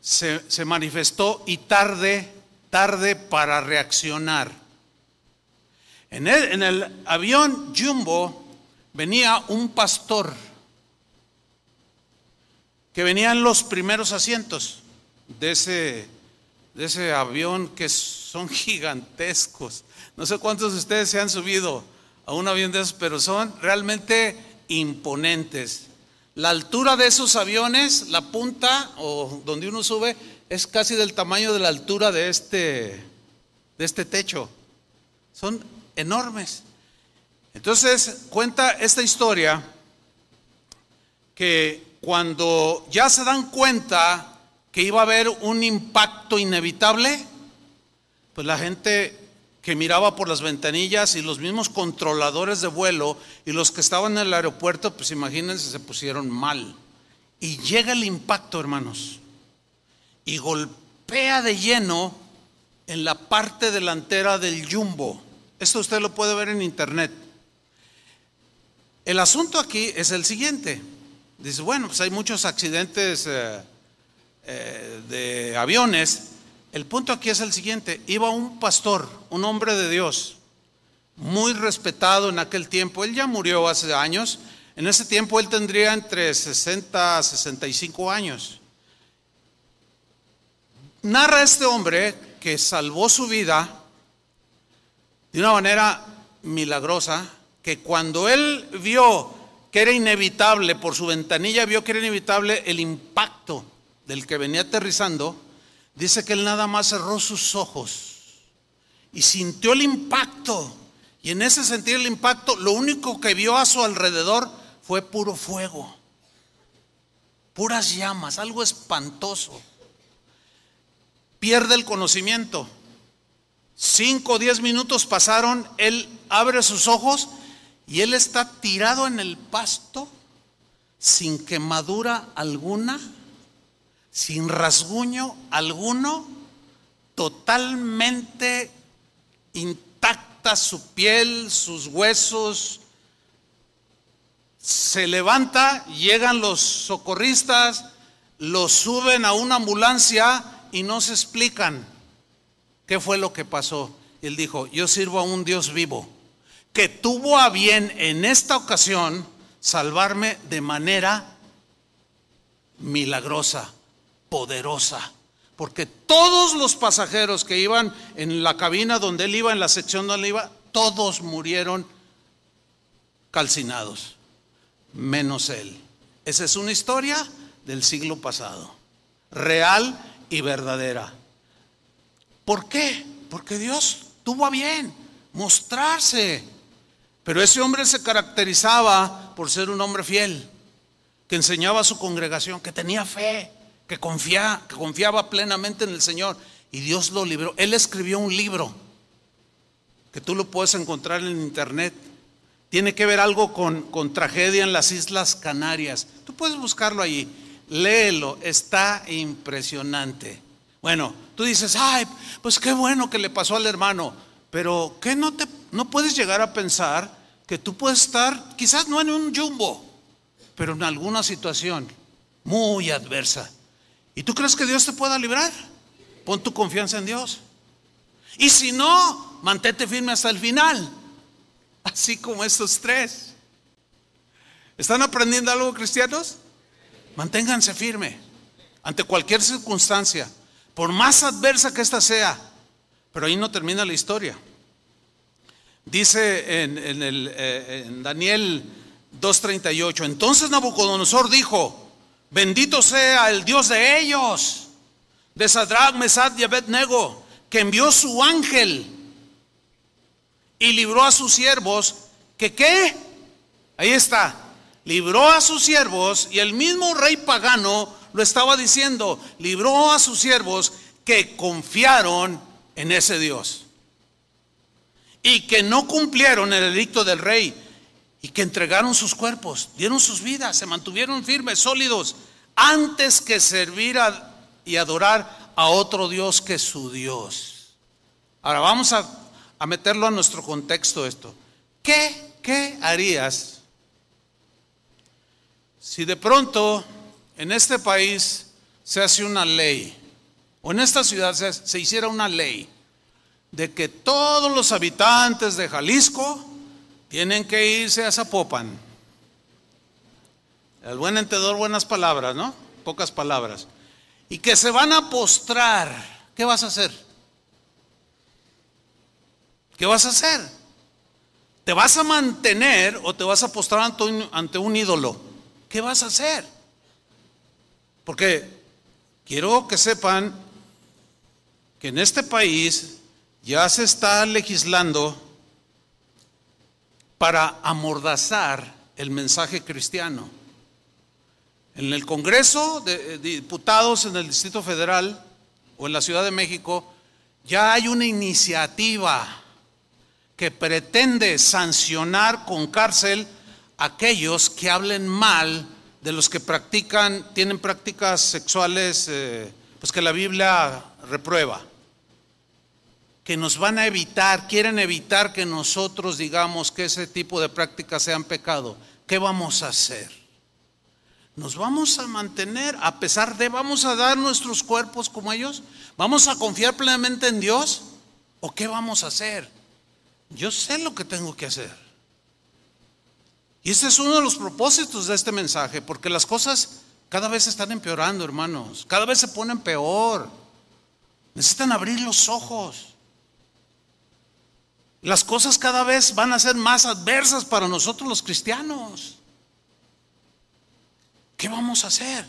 Speaker 1: se, manifestó y tarde, tarde para reaccionar. En el, en el avión Jumbo venía un pastor que venía en los primeros asientos de ese, de ese avión que son gigantescos. No sé cuántos de ustedes se han subido a un avión de esos, pero son realmente imponentes. La altura de esos aviones, la punta o donde uno sube, es casi del tamaño de la altura de este, de este techo. Son enormes. Entonces cuenta esta historia que cuando ya se dan cuenta que iba a haber un impacto inevitable, pues la gente que miraba por las ventanillas y los mismos controladores de vuelo y los que estaban en el aeropuerto, pues imagínense, se pusieron mal. Y llega el impacto, hermanos, y golpea de lleno en la parte delantera del jumbo. Esto usted lo puede ver en internet. El asunto aquí es el siguiente. Dice, bueno, pues hay muchos accidentes eh, eh, de aviones el punto aquí es el siguiente, iba un pastor, un hombre de Dios, muy respetado en aquel tiempo, él ya murió hace años, en ese tiempo él tendría entre 60 a 65 años. Narra este hombre que salvó su vida de una manera milagrosa, que cuando él vio que era inevitable, por su ventanilla vio que era inevitable el impacto del que venía aterrizando, Dice que él nada más cerró sus ojos y sintió el impacto. Y en ese sentir el impacto, lo único que vio a su alrededor fue puro fuego, puras llamas, algo espantoso. pierde el conocimiento. Cinco o diez minutos pasaron, él abre sus ojos y él está tirado en el pasto sin quemadura alguna, sin rasguño alguno, totalmente intacta su piel, sus huesos. Se levanta, llegan los socorristas, lo suben a una ambulancia y no se explican qué fue lo que pasó. él dijo, yo sirvo a un Dios vivo que tuvo a bien en esta ocasión salvarme de manera milagrosa, poderosa. Porque todos los pasajeros que iban en la cabina donde él iba, en la sección donde él iba, todos murieron calcinados, menos él. Esa es una historia del siglo pasado, real y verdadera. ¿Por qué? Porque Dios tuvo a bien mostrarse. Pero ese hombre se caracterizaba por ser un hombre fiel, que enseñaba a su congregación, que tenía fe, que, que confiaba plenamente en el Señor. Y Dios lo libró. Él escribió un libro que tú lo puedes encontrar en internet. Tiene que ver algo con, con tragedia en las Islas Canarias. Tú puedes buscarlo allí. Léelo, está impresionante. Bueno, tú dices, ay, pues qué bueno que le pasó al hermano, pero ¿qué no te no puedes llegar a pensar que tú puedes estar quizás no en un jumbo, pero en alguna situación muy adversa. ¿Y tú crees que Dios te pueda librar? Pon tu confianza en Dios. Y si no, mantente firme hasta el final, así como estos tres. ¿Están aprendiendo algo cristianos? Manténganse firme ante cualquier circunstancia, por más adversa que ésta sea. Pero ahí no termina la historia. Dice en, el, eh, en Daniel 2.38, entonces Nabucodonosor dijo, bendito sea el Dios de ellos, de Sadrach, Mesad y Abednego, que envió su ángel y libró a sus siervos, que qué, ahí está, libró a sus siervos y el mismo rey pagano lo estaba diciendo, libró a sus siervos que confiaron en ese Dios y que no cumplieron el edicto del rey y que entregaron sus cuerpos, dieron sus vidas, se mantuvieron firmes, sólidos, antes que servir y adorar a otro Dios que su Dios. Ahora vamos a, a meterlo a nuestro contexto esto. ¿Qué, qué harías si de pronto en este país se hace una ley, o en esta ciudad se, hiciera una ley, de que todos los habitantes de Jalisco tienen que irse a Zapopan. El buen entendedor, buenas palabras, ¿no? Pocas palabras. Y que se van a postrar. ¿Qué vas a hacer? ¿Qué vas a hacer? ¿Te vas a mantener o te vas a postrar ante un ídolo? ¿qué vas a hacer? Porque quiero que sepan que en este país ya se está legislando para amordazar el mensaje cristiano. En el Congreso de Diputados en el Distrito Federal o en la Ciudad de México ya hay una iniciativa que pretende sancionar con cárcel aquellos que hablen mal de los que practican, tienen prácticas sexuales, eh, pues que la Biblia reprueba, que nos van a evitar, quieren evitar que nosotros digamos que ese tipo de prácticas sean pecado. ¿Qué vamos a hacer? ¿Nos vamos a mantener a pesar de, vamos a dar nuestros cuerpos como ellos? ¿Vamos a confiar plenamente en Dios? ¿O qué vamos a hacer? Yo sé lo que tengo que hacer. Y ese es uno de los propósitos de este mensaje, porque las cosas cada vez están empeorando, hermanos, cada vez se ponen peor. Necesitan abrir los ojos. Las cosas cada vez van a ser más adversas para nosotros los cristianos. ¿Qué vamos a hacer?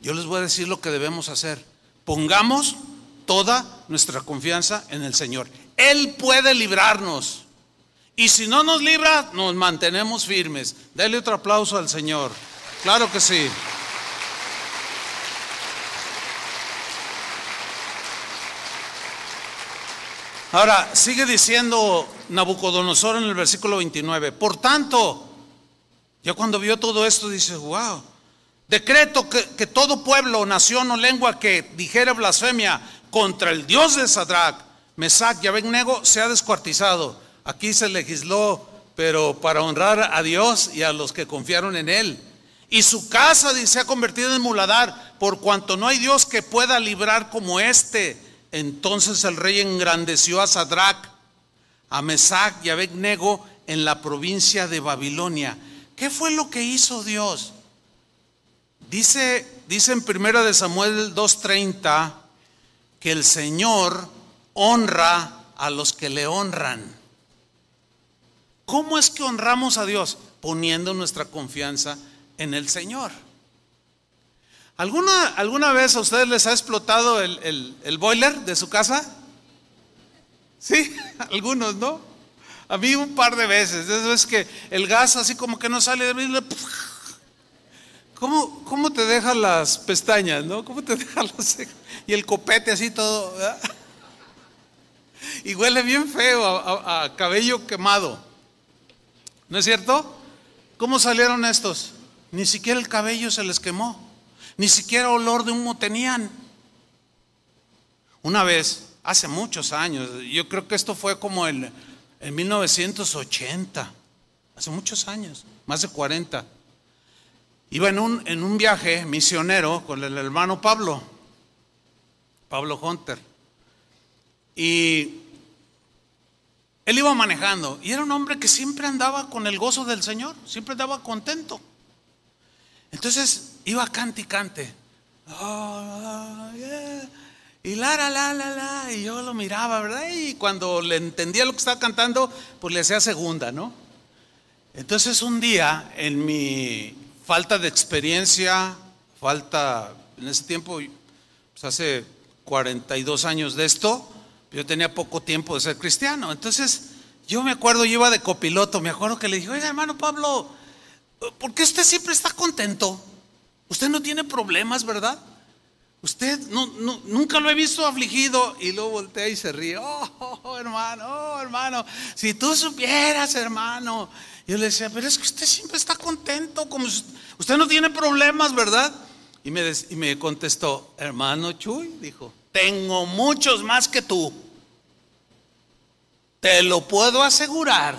Speaker 1: Yo les voy a decir lo que debemos hacer. Pongamos toda nuestra confianza en el Señor. Él puede librarnos. Y si no nos libra, nos mantenemos firmes. Dale otro aplauso al Señor. Claro que sí. Ahora, sigue diciendo Nabucodonosor en el versículo 29. Por tanto, ya cuando vio todo esto, dice, wow, decreto que, todo pueblo, nación o lengua que dijere blasfemia contra el Dios de Sadrach, Mesach y Abednego sea descuartizado. Aquí se legisló, pero para honrar a Dios y a los que confiaron en Él. Y su casa se ha convertido en muladar, por cuanto no hay Dios que pueda librar como este. Entonces el rey engrandeció a Sadrach, a Mesach y a Abednego en la provincia de Babilonia. ¿Qué fue lo que hizo Dios? Dice, dice en primera de Samuel 2:30 que el Señor honra a los que le honran. ¿Cómo es que honramos a Dios? Poniendo nuestra confianza en el Señor. ¿Alguna, alguna vez a ustedes les ha explotado el, boiler de su casa? Sí, algunos, ¿no? A mí un par de veces. Es que el gas así como que no sale de mí. ¿Cómo, ¿Cómo te dejan las pestañas, no? ¿Cómo te dejan las Y el copete así todo. Y huele bien feo a cabello quemado. ¿No es cierto? ¿Cómo salieron estos? Ni siquiera el cabello se les quemó. Ni siquiera olor de humo tenían. Una vez, hace muchos años, yo creo que esto fue como en, en 1980, hace muchos años, más de 40. Iba en un, en un viaje misionero con el hermano Pablo, Pablo Hunter. Y él iba manejando y era un hombre que siempre andaba con el gozo del Señor, siempre andaba contento. Entonces iba cante y cante. Y la, la, la, la, la. Y yo lo miraba, ¿verdad? Y cuando le entendía lo que estaba cantando, pues le hacía segunda, ¿no? Entonces un día, en mi falta de experiencia, falta, en ese tiempo, pues hace 42 años de esto, yo tenía poco tiempo de ser cristiano. Entonces, yo me acuerdo, yo iba de copiloto, me acuerdo que le dije, oiga, hermano Pablo, ¿por qué usted siempre está contento? Usted no tiene problemas, ¿verdad? Usted no, nunca lo he visto afligido y luego voltea y se ríe. Oh, hermano, oh, hermano, si tú supieras, hermano. Yo le decía, pero es que usted siempre está contento, como usted no tiene problemas, ¿verdad? Y me, y me contestó, hermano Chuy, dijo, tengo muchos más que tú. Te lo puedo asegurar.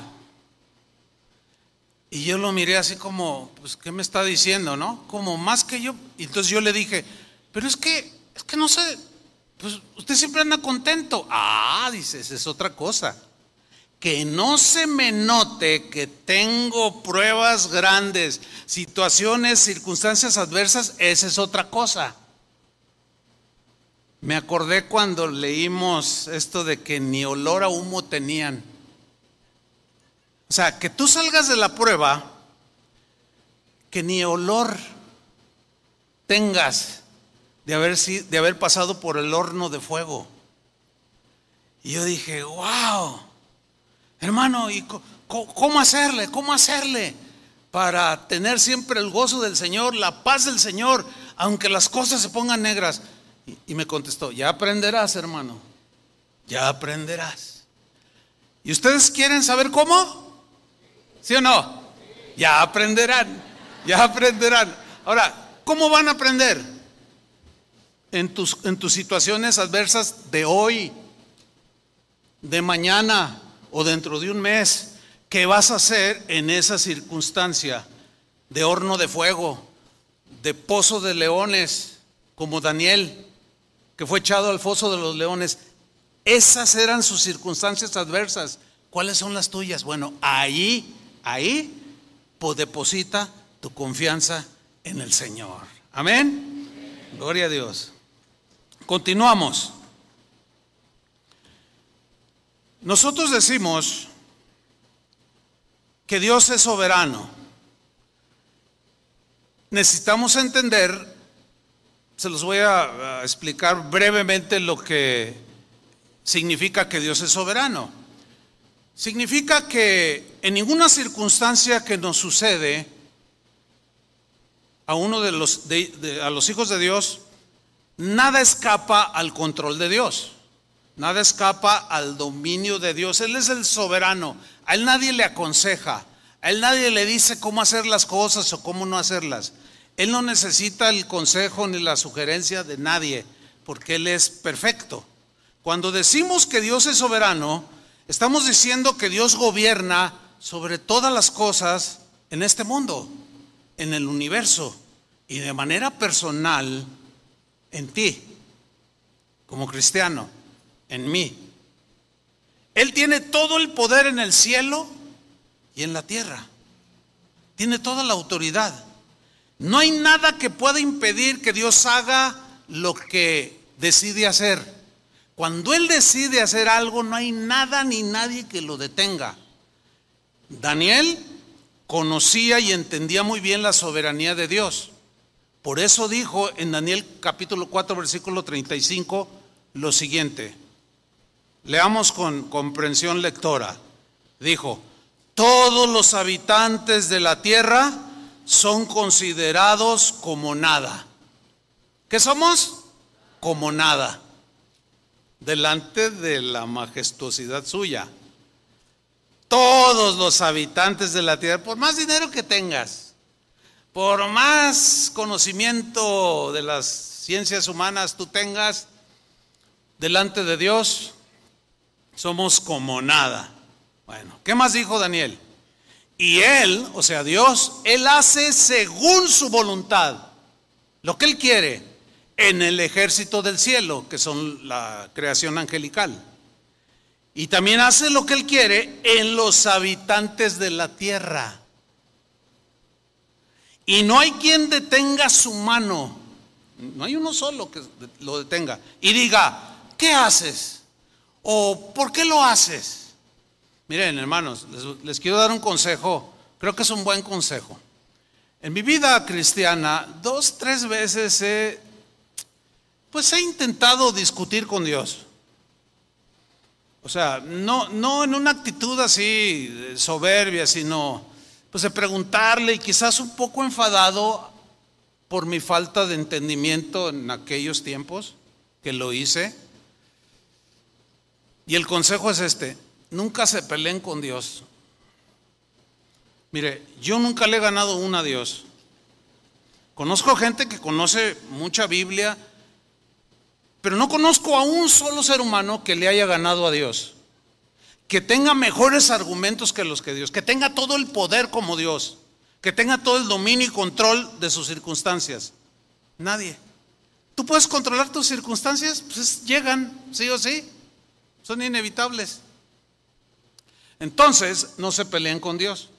Speaker 1: Y yo lo miré así como, pues, ¿qué me está diciendo, no? Como más que yo. Y entonces yo le dije, pero es que, es que no sé, pues usted siempre anda contento. Ah, dice, esa es otra cosa. Que no se me note que tengo pruebas grandes, situaciones, circunstancias adversas, esa es otra cosa. Me acordé cuando leímos esto de que ni olor a humo tenían. O sea, que tú salgas de la prueba, que ni olor tengas de haber, de haber pasado por el horno de fuego. Y yo dije, wow, hermano, ¿y cómo hacerle? ¿Cómo hacerle? Para tener siempre el gozo del Señor, la paz del Señor, aunque las cosas se pongan negras. Y, me contestó, ya aprenderás, hermano, ya aprenderás. ¿Y ustedes quieren saber cómo? ¿Sí o no? Ya aprenderán, ya aprenderán. Ahora, ¿cómo van a aprender? En tus, en tus situaciones adversas de hoy, de mañana o dentro de un mes. ¿Qué vas a hacer en esa circunstancia de horno de fuego, de pozo de leones, como Daniel? que fue echado al foso de los leones, esas eran sus circunstancias adversas. ¿Cuáles son las tuyas? Bueno, ahí, ahí, pues deposita tu confianza en el Señor. Amén. Gloria a Dios. Continuamos. Nosotros decimos que Dios es soberano. Necesitamos entender se los voy a, explicar brevemente lo que significa que Dios es soberano. Significa que en ninguna circunstancia que nos sucede a uno de los, a los hijos de Dios, nada escapa al control de Dios. Nada escapa al dominio de Dios. Él es el soberano. A él nadie le aconseja. A él nadie le dice cómo hacer las cosas o cómo no hacerlas. Él no necesita el consejo ni la sugerencia de nadie, porque Él es perfecto. Cuando decimos que Dios es soberano, estamos diciendo que Dios gobierna sobre todas las cosas en este mundo, en el universo y de manera personal en ti, como cristiano en mí. Él tiene todo el poder en el cielo y en la tierra. Tiene toda la autoridad. No hay nada que pueda impedir que Dios haga lo que decide hacer. Cuando Él decide hacer algo, no hay nada ni nadie que lo detenga. Daniel conocía y entendía muy bien la soberanía de Dios. Por eso dijo en Daniel capítulo 4, versículo 35 lo siguiente. Leamos con comprensión lectora. Dijo, todos los habitantes de la tierra son considerados como nada. ¿Qué somos? Como nada. Delante de la majestuosidad suya. Todos los habitantes de la tierra, por más dinero que tengas, por más conocimiento de las ciencias humanas tú tengas, delante de Dios, somos como nada. Bueno, ¿qué más dijo Daniel? Y Él, o sea, Dios, Él hace según su voluntad lo que Él quiere en el ejército del cielo, que son la creación angelical. Y también hace lo que Él quiere en los habitantes de la tierra. Y no hay quien detenga su mano. No hay uno solo que lo detenga. Y diga, ¿qué haces? ¿O por qué lo haces? Miren, hermanos, les, quiero dar un consejo. Creo que es un buen consejo. En mi vida cristiana, dos, tres veces he, pues he intentado discutir con Dios. O sea, no, no en una actitud así soberbia, sino pues de preguntarle y quizás un poco enfadado por mi falta de entendimiento en aquellos tiempos que lo hice. Y el consejo es este, nunca se peleen con Dios. Mire, yo nunca le he ganado una a Dios. Conozco gente que conoce mucha Biblia, pero no conozco a un solo ser humano que le haya ganado a Dios. Que tenga mejores argumentos que los que Dios, que tenga todo el poder como Dios, que tenga todo el dominio y control de sus circunstancias. Nadie. ¿Tú puedes controlar tus circunstancias? Pues llegan, sí o sí son inevitables. Entonces, no se peleen con Dios.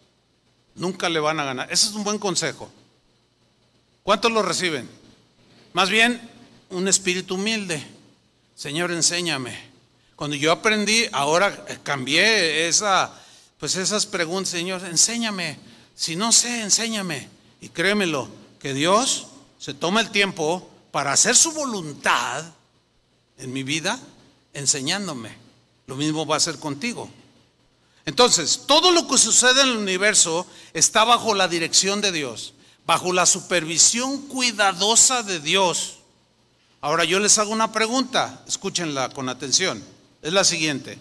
Speaker 1: Nunca le van a ganar. Ese es un buen consejo. ¿Cuántos lo reciben? Más bien, un espíritu humilde. Señor, enséñame. Cuando yo aprendí, ahora cambié esa, pues esas preguntas, Señor, enséñame. Si no sé, enséñame. Y créemelo, que Dios se toma el tiempo para hacer su voluntad en mi vida enseñándome. Lo mismo va a ser contigo. Entonces, todo lo que sucede en el universo está bajo la dirección de Dios, bajo la supervisión cuidadosa de Dios. Ahora yo les hago una pregunta, escúchenla con atención. Es la siguiente.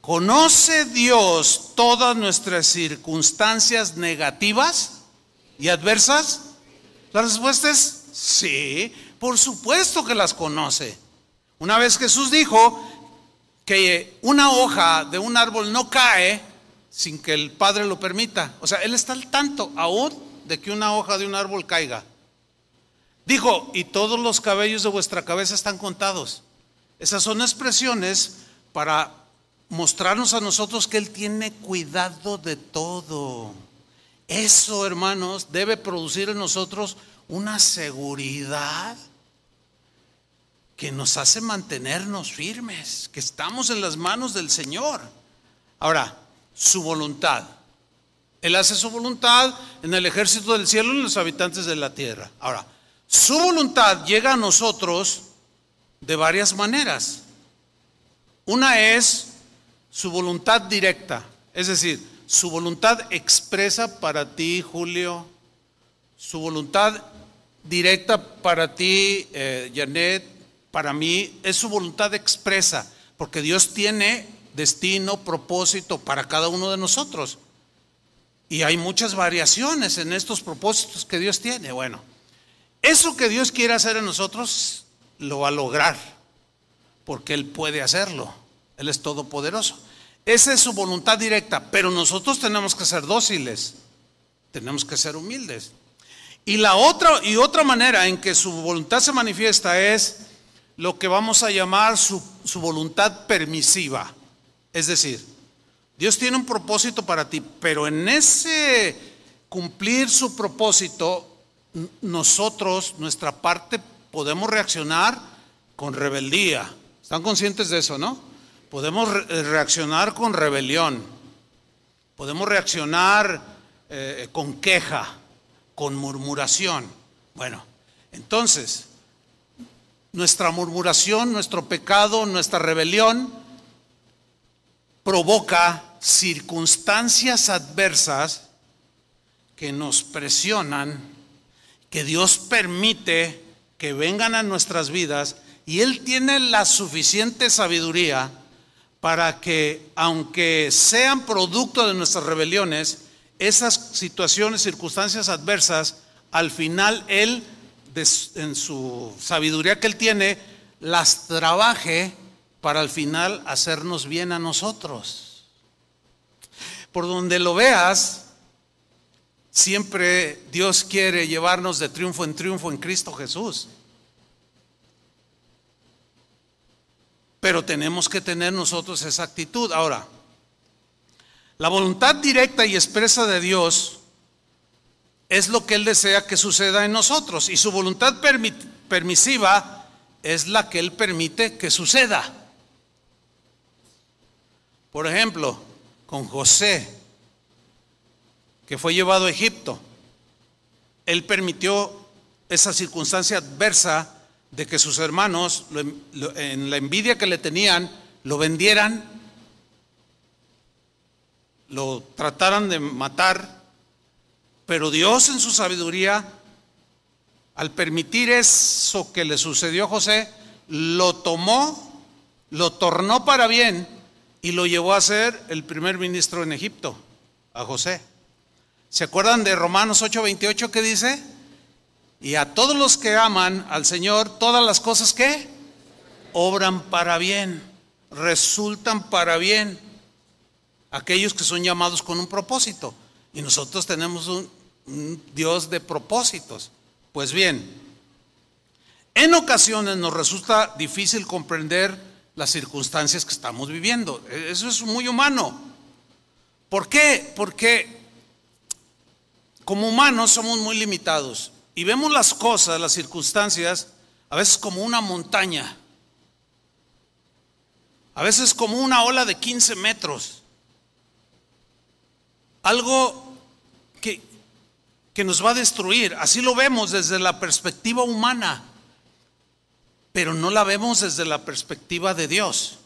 Speaker 1: ¿Conoce Dios todas nuestras circunstancias negativas y adversas? La respuesta es sí, por supuesto que las conoce. Una vez Jesús dijo que una hoja de un árbol no cae sin que el Padre lo permita. O sea, Él está al tanto aún de que una hoja de un árbol caiga. Dijo, y todos los cabellos de vuestra cabeza están contados. Esas son expresiones para mostrarnos a nosotros que Él tiene cuidado de todo. Eso, hermanos, debe producir en nosotros una seguridad que nos hace mantenernos firmes, que estamos en las manos del Señor. Ahora, su voluntad. Él hace su voluntad en el ejército del cielo y en los habitantes de la tierra. Ahora, su voluntad llega a nosotros de varias maneras. Una es su voluntad directa, es decir, su voluntad expresa para ti, Julio, su voluntad directa para ti, eh, Janet, para mí es su voluntad expresa, porque Dios tiene destino, propósito para cada uno de nosotros. Y hay muchas variaciones en estos propósitos que Dios tiene. Bueno, eso que Dios quiere hacer en nosotros, lo va a lograr, porque Él puede hacerlo. Él es todopoderoso. Esa es su voluntad directa, pero nosotros tenemos que ser dóciles, tenemos que ser humildes. Y la otra y otra manera en que su voluntad se manifiesta es lo que vamos a llamar su, su voluntad permisiva. Es decir, Dios tiene un propósito para ti, pero en ese cumplir su propósito, nosotros, nuestra parte, podemos reaccionar con rebeldía. ¿Están conscientes de eso, no? Podemos reaccionar con rebelión. Podemos reaccionar eh, con queja, con murmuración. Bueno, entonces, nuestra murmuración, nuestro pecado, nuestra rebelión, provoca circunstancias adversas que nos presionan, que Dios permite que vengan a nuestras vidas y Él tiene la suficiente sabiduría para que, aunque sean producto de nuestras rebeliones, esas situaciones, circunstancias adversas, al final Él, en su sabiduría que Él tiene, las trabaje para al final hacernos bien a nosotros. Por donde lo veas, siempre Dios quiere llevarnos de triunfo en triunfo en Cristo Jesús. Pero tenemos que tener nosotros esa actitud. Ahora, la voluntad directa y expresa de Dios es lo que Él desea que suceda en nosotros. Y su voluntad permisiva es la que Él permite que suceda. Por ejemplo, con José, que fue llevado a Egipto, él permitió esa circunstancia adversa de que sus hermanos, en la envidia que le tenían, lo vendieran, lo trataran de matar, pero Dios en su sabiduría, al permitir eso que le sucedió a José, lo tomó, lo tornó para bien y lo llevó a ser el primer ministro en Egipto, a José. ¿Se acuerdan de Romanos 8:28 que dice? Y a todos los que aman al Señor, todas las cosas que obran para bien, resultan para bien. Aquellos que son llamados con un propósito. Y nosotros tenemos un, un Dios de propósitos. Pues bien, en ocasiones nos resulta difícil comprender las circunstancias que estamos viviendo. Eso es muy humano. ¿Por qué? Porque como humanos somos muy limitados y vemos las cosas, las circunstancias, a veces como una montaña, a veces como una ola de 15 metros, algo que, que nos va a destruir. Así lo vemos desde la perspectiva humana pero no la vemos desde la perspectiva de Dios.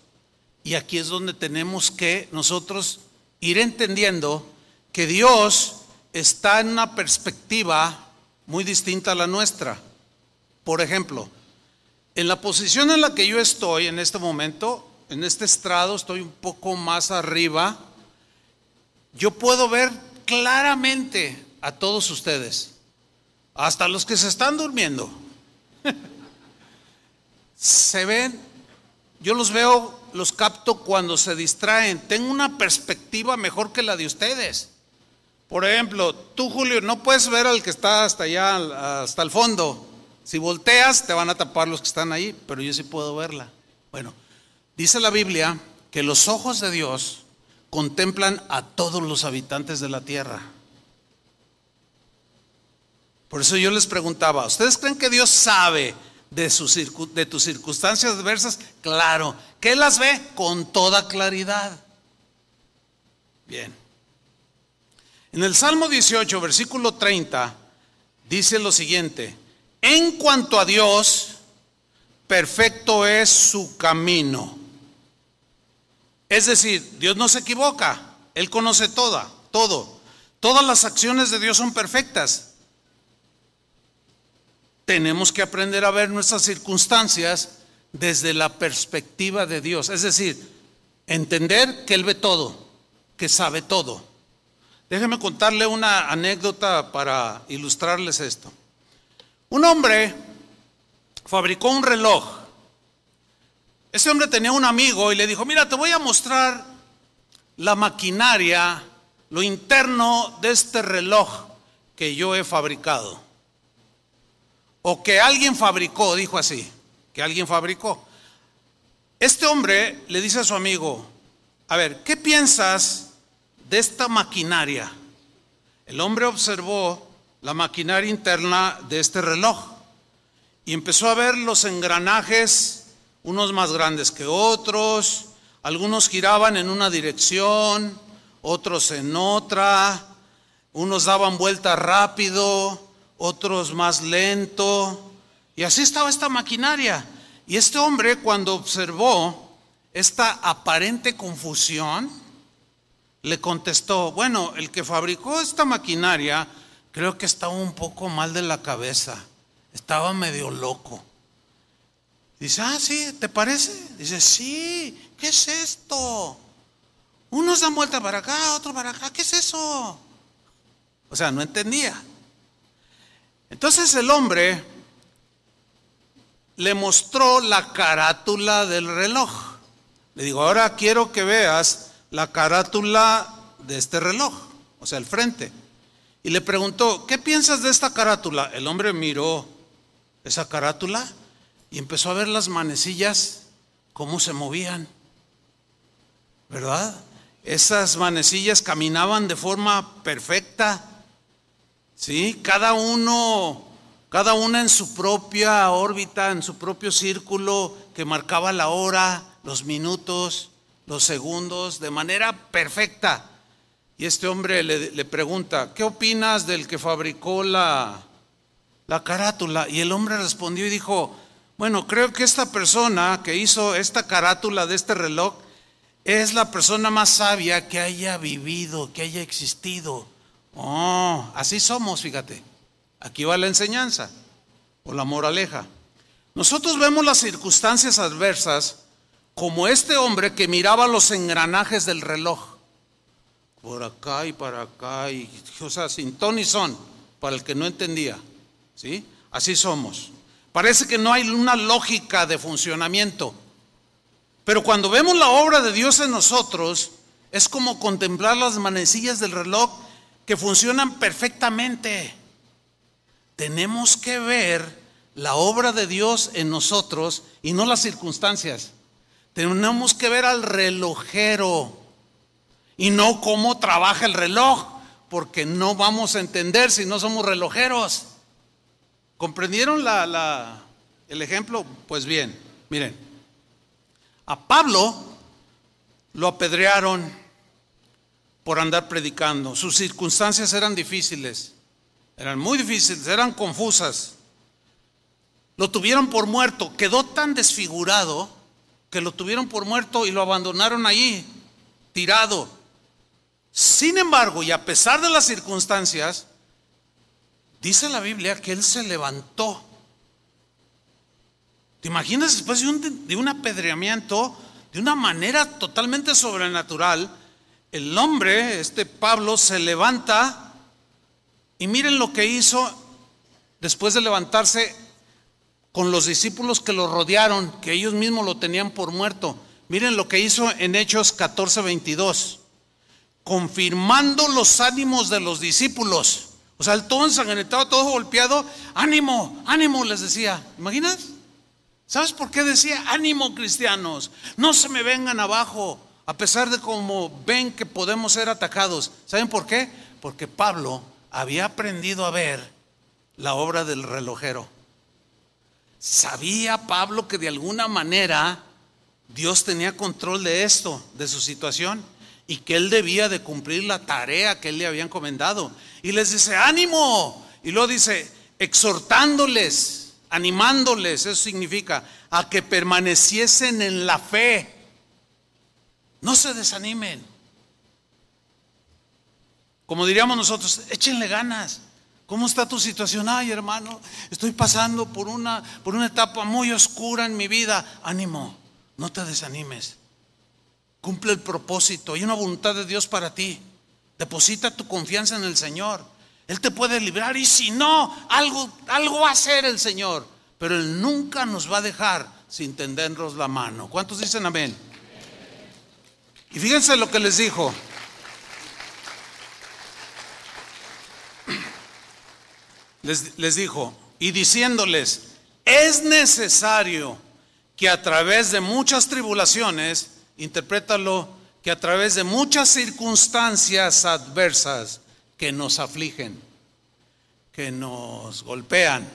Speaker 1: Y aquí es donde tenemos que nosotros ir entendiendo que Dios está en una perspectiva muy distinta a la nuestra. Por ejemplo, en la posición en la que yo estoy en este momento, en este estrado, estoy un poco más arriba, yo puedo ver claramente a todos ustedes, hasta los que se están durmiendo. se ven, yo los veo, los capto cuando se distraen. Tengo una perspectiva mejor que la de ustedes. Por ejemplo, tú Julio, no puedes ver al que está hasta allá, hasta el fondo. Si volteas, te van a tapar los que están ahí, pero yo sí puedo verla. Bueno, dice la Biblia que los ojos de Dios contemplan a todos los habitantes de la tierra. Por eso yo les preguntaba, ¿ustedes creen que Dios sabe de, de tus circunstancias adversas, claro, que las ve con toda claridad. Bien. En el Salmo 18, versículo 30, dice lo siguiente, en cuanto a Dios, perfecto es su camino. Es decir, Dios no se equivoca, Él conoce toda, todo. Todas las acciones de Dios son perfectas tenemos que aprender a ver nuestras circunstancias desde la perspectiva de Dios. Es decir, entender que Él ve todo, que sabe todo. Déjenme contarle una anécdota para ilustrarles esto. Un hombre fabricó un reloj. Ese hombre tenía un amigo y le dijo, mira, te voy a mostrar la maquinaria, lo interno de este reloj que yo he fabricado. O que alguien fabricó, dijo así, que alguien fabricó. Este hombre le dice a su amigo, a ver, ¿qué piensas de esta maquinaria? El hombre observó la maquinaria interna de este reloj y empezó a ver los engranajes, unos más grandes que otros, algunos giraban en una dirección, otros en otra, unos daban vuelta rápido, otros más lento, y así estaba esta maquinaria. Y este hombre cuando observó esta aparente confusión, le contestó, bueno, el que fabricó esta maquinaria creo que estaba un poco mal de la cabeza, estaba medio loco. Dice, ah, sí, ¿te parece? Dice, sí, ¿qué es esto? Unos dan vuelta para acá, otro para acá, ¿qué es eso? O sea, no entendía. Entonces el hombre le mostró la carátula del reloj. Le digo, ahora quiero que veas la carátula de este reloj, o sea, el frente. Y le preguntó, ¿qué piensas de esta carátula? El hombre miró esa carátula y empezó a ver las manecillas, cómo se movían. ¿Verdad? Esas manecillas caminaban de forma perfecta. ¿Sí? Cada uno cada una en su propia órbita, en su propio círculo que marcaba la hora, los minutos, los segundos, de manera perfecta. Y este hombre le, pregunta, ¿qué opinas del que fabricó la, la carátula? Y el hombre respondió y dijo, bueno, creo que esta persona que hizo esta carátula de este reloj es la persona más sabia que haya vivido, que haya existido. Oh, así somos, fíjate. Aquí va la enseñanza o la moraleja. Nosotros vemos las circunstancias adversas como este hombre que miraba los engranajes del reloj. Por acá y para acá, y, o sea, sin ton y son, para el que no entendía. ¿Sí? Así somos. Parece que no hay una lógica de funcionamiento. Pero cuando vemos la obra de Dios en nosotros, es como contemplar las manecillas del reloj que funcionan perfectamente. Tenemos que ver la obra de Dios en nosotros y no las circunstancias. Tenemos que ver al relojero y no cómo trabaja el reloj, porque no vamos a entender si no somos relojeros. ¿Comprendieron el ejemplo? Pues bien, miren, a Pablo lo apedrearon por andar predicando. Sus circunstancias eran difíciles. Eran muy difíciles, eran confusas. Lo tuvieron por muerto, quedó tan desfigurado que lo tuvieron por muerto y lo abandonaron allí, tirado. Sin embargo, y a pesar de las circunstancias, dice la Biblia que él se levantó. ¿Te imaginas después de un, un apedreamiento, de una manera totalmente sobrenatural, el hombre, este Pablo, se levanta y miren lo que hizo después de levantarse con los discípulos que lo rodearon, que ellos mismos lo tenían por muerto. Miren lo que hizo en Hechos 14, 22, confirmando los ánimos de los discípulos. O sea, el todo ensangrentado, todo golpeado, ánimo, ánimo, les decía. ¿Imaginas? ¿Sabes por qué decía ánimo, cristianos? No se me vengan abajo, a pesar de cómo ven que podemos ser atacados. ¿Saben por qué? Porque Pablo había aprendido a ver la obra del relojero. Sabía Pablo que de alguna manera Dios tenía control de esto, de su situación, y que él debía de cumplir la tarea que él le había encomendado. Y les dice, ánimo. Y luego dice, exhortándoles, animándoles, eso significa, a que permaneciesen en la fe. No se desanimen. Como diríamos nosotros, échenle ganas. ¿Cómo está tu situación? Ay, hermano, estoy pasando por una, por una etapa muy oscura en mi vida. Ánimo, no te desanimes. Cumple el propósito. Hay una voluntad de Dios para ti. Deposita tu confianza en el Señor. Él te puede librar y si no, algo, algo va a hacer el Señor. Pero Él nunca nos va a dejar sin tendernos la mano. ¿Cuántos dicen amén? Y fíjense lo que les dijo. Les, dijo, y diciéndoles, es necesario que a través de muchas tribulaciones, interprétalo, que a través de muchas circunstancias adversas que nos afligen, que nos golpean,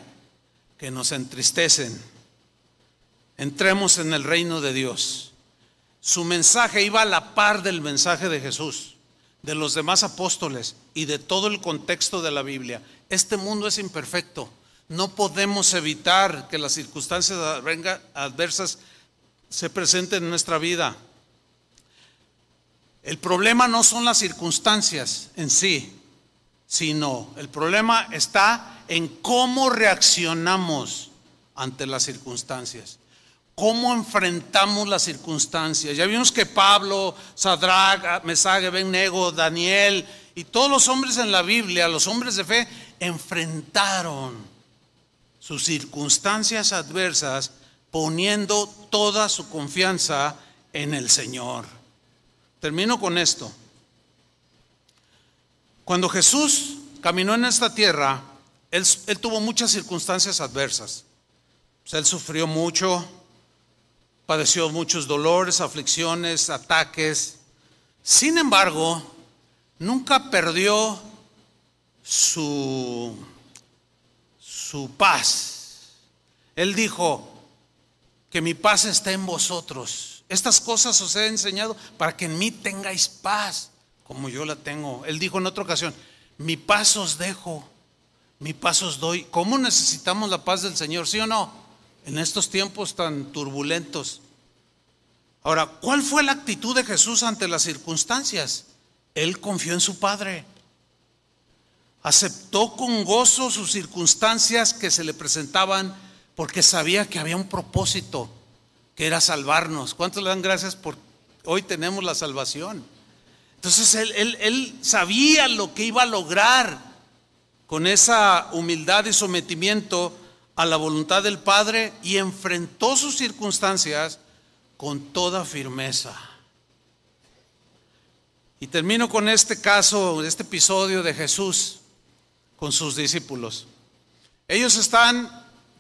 Speaker 1: que nos entristecen, entremos en el reino de Dios. Su mensaje iba a la par del mensaje de Jesús, de los demás apóstoles y de todo el contexto de la Biblia. Este mundo es imperfecto. No podemos evitar que las circunstancias adversas se presenten en nuestra vida. El problema no son las circunstancias en sí, sino el problema está en cómo reaccionamos ante las circunstancias. ¿Cómo enfrentamos las circunstancias? Ya vimos que Pablo, Sadrach, Mesach, Ben Nego, Daniel y todos los hombres en la Biblia, los hombres de fe, enfrentaron sus circunstancias adversas poniendo toda su confianza en el Señor. Termino con esto. Cuando Jesús caminó en esta tierra, él, tuvo muchas circunstancias adversas. él sufrió mucho, padeció muchos dolores, aflicciones, ataques. Sin embargo, nunca perdió su, su paz. Él dijo, que mi paz está en vosotros. Estas cosas os he enseñado para que en mí tengáis paz, como yo la tengo. Él dijo en otra ocasión, mi paz os dejo, mi paz os doy. ¿Cómo necesitamos la paz del Señor? ¿Sí o no? En estos tiempos tan turbulentos. Ahora, ¿cuál fue la actitud de Jesús ante las circunstancias? Él confió en su Padre aceptó con gozo sus circunstancias que se le presentaban porque sabía que había un propósito, que era salvarnos. ¿Cuántos le dan gracias por hoy tenemos la salvación? Entonces él, él sabía lo que iba a lograr con esa humildad y sometimiento a la voluntad del Padre y enfrentó sus circunstancias con toda firmeza. Y termino con este caso, este episodio de Jesús con sus discípulos. Ellos están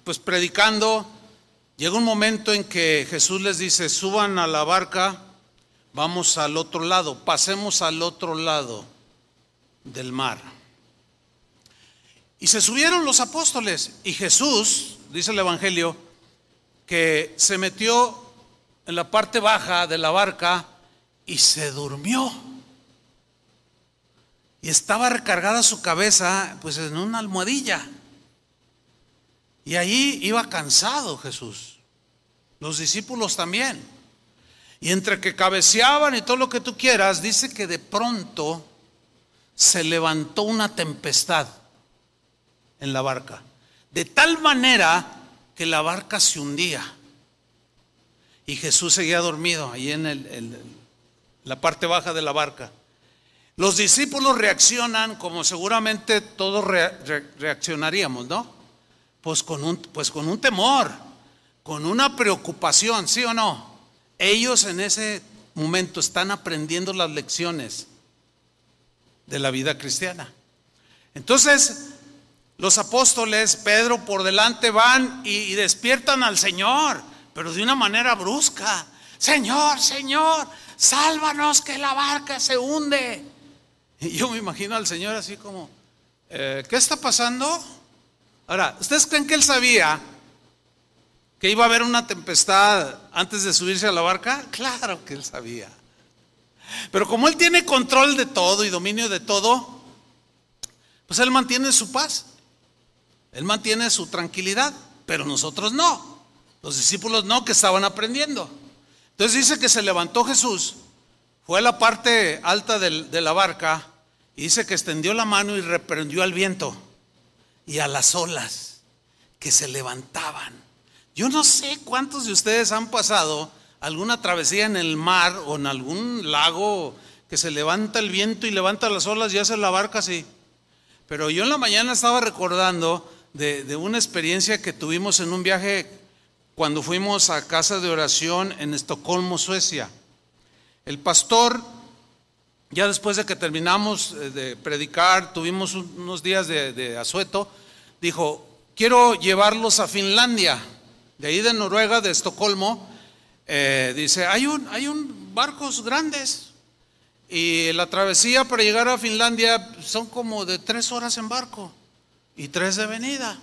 Speaker 1: pues predicando. Llega un momento en que Jesús les dice, suban a la barca, vamos al otro lado, pasemos al otro lado del mar. Y se subieron los apóstoles y Jesús, dice el Evangelio, que se metió en la parte baja de la barca y se durmió. Y estaba recargada su cabeza pues en una almohadilla. Y ahí iba cansado Jesús. Los discípulos también. Y entre que cabeceaban y todo lo que tú quieras, dice que de pronto se levantó una tempestad en la barca. De tal manera que la barca se hundía. Y Jesús seguía dormido ahí en la parte baja de la barca. Los discípulos reaccionan como seguramente todos reaccionaríamos, ¿no? Pues con, un, pues con un temor, con una preocupación, ¿sí o no? Ellos en ese momento están aprendiendo las lecciones de la vida cristiana. Entonces, los apóstoles, Pedro por delante van y, y despiertan al Señor, pero de una manera brusca. Señor, Señor, sálvanos que la barca se hunde. Y yo me imagino al Señor así como, eh, ¿qué está pasando? Ahora, ¿ustedes creen que él sabía que iba a haber una tempestad antes de subirse a la barca? Claro que él sabía. Pero como él tiene control de todo y dominio de todo, pues él mantiene su paz. Él mantiene su tranquilidad, pero nosotros no. Los discípulos no, que estaban aprendiendo. Entonces dice que se levantó Jesús, fue a la parte alta de la barca y dice que extendió la mano y reprendió al viento y a las olas que se levantaban. Yo no sé cuántos de ustedes han pasado alguna travesía en el mar o en algún lago que se levanta el viento y levanta las olas y hace la barca así. Pero yo en la mañana estaba recordando de, de una experiencia que tuvimos en un viaje cuando fuimos a casa de oración en Estocolmo, Suecia. El pastor, ya después de que terminamos eh, de predicar, tuvimos unos días de, asueto, dijo, quiero llevarlos a Finlandia, de ahí de Noruega, de Estocolmo. Eh, dice, hay un, hay un barcos grandes y la travesía para llegar a Finlandia son como de tres horas en barco y tres de venida.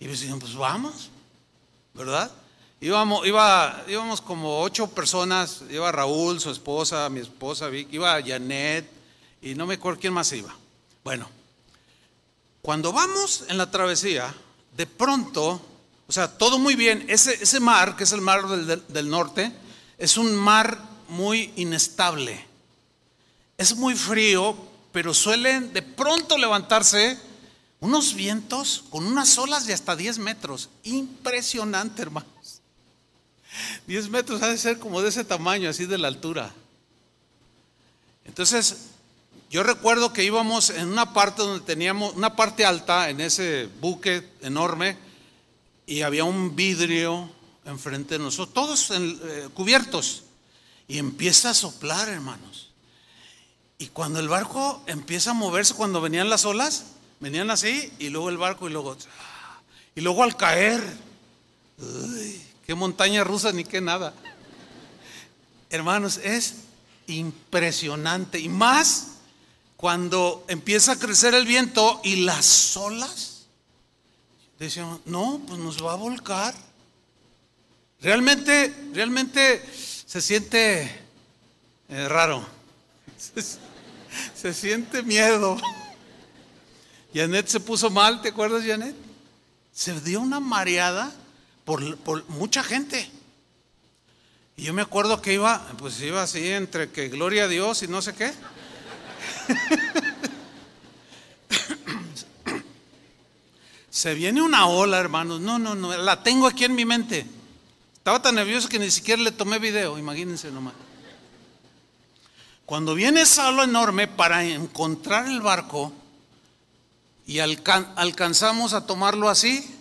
Speaker 1: Y decían, pues vamos, ¿verdad? Íbamos, iba, íbamos como ocho personas, iba Raúl, su esposa, mi esposa Vic, iba Janet y no me acuerdo quién más iba. Bueno, cuando vamos en la travesía, de pronto, o sea, todo muy bien, ese, ese mar, que es el mar del, del norte, es un mar muy inestable, es muy frío, pero suelen de pronto levantarse unos vientos con unas olas de hasta 10 metros. Impresionante, hermano. 10 metros ha de ser como de ese tamaño, así de la altura. Entonces, yo recuerdo que íbamos en una parte donde teníamos una parte alta en ese buque enorme y había un vidrio enfrente de nosotros, todos eh, cubiertos. Y empieza a soplar, hermanos. Y cuando el barco empieza a moverse, cuando venían las olas, venían así, y luego el barco, y luego, y luego al caer, uy, qué montaña rusa ni qué nada. Hermanos, es impresionante. Y más cuando empieza a crecer el viento y las olas. Decíamos, no, pues nos va a volcar. Realmente, realmente se siente eh, raro. Se, se siente miedo. Janet se puso mal, ¿te acuerdas, Janet? Se dio una mareada por, mucha gente. Y yo me acuerdo que iba, pues iba así entre que gloria a Dios y no sé qué. Se viene una ola, hermanos. No, no, no, la tengo aquí en mi mente. Estaba tan nervioso que ni siquiera le tomé video, imagínense nomás. Cuando viene esa ola enorme para encontrar el barco y alcanzamos a tomarlo así,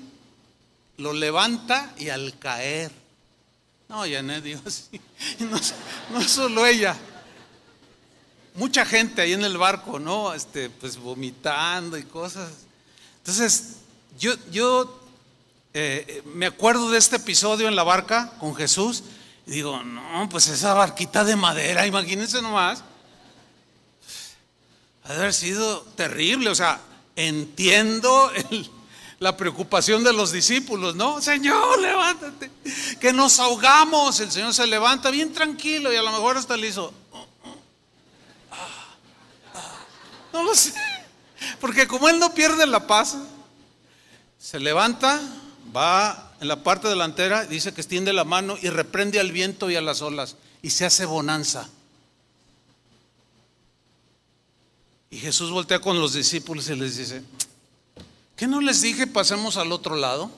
Speaker 1: lo levanta y al caer. No, Janet dijo así. No, solo ella. Mucha gente ahí en el barco, ¿no? Este, pues vomitando y cosas. Entonces, yo, yo eh, me acuerdo de este episodio en la barca con Jesús y digo, no, pues esa barquita de madera, imagínense nomás. Ha de haber sido terrible, o sea, entiendo el, la preocupación de los discípulos, ¿no? Señor, levántate, que nos ahogamos. El Señor se levanta bien tranquilo y a lo mejor hasta le hizo. No lo sé, porque como Él no pierde la paz, se levanta, va en la parte delantera, dice que extiende la mano y reprende al viento y a las olas y se hace bonanza. Y Jesús voltea con los discípulos y les dice, ¿Qué no les dije pasemos al otro lado?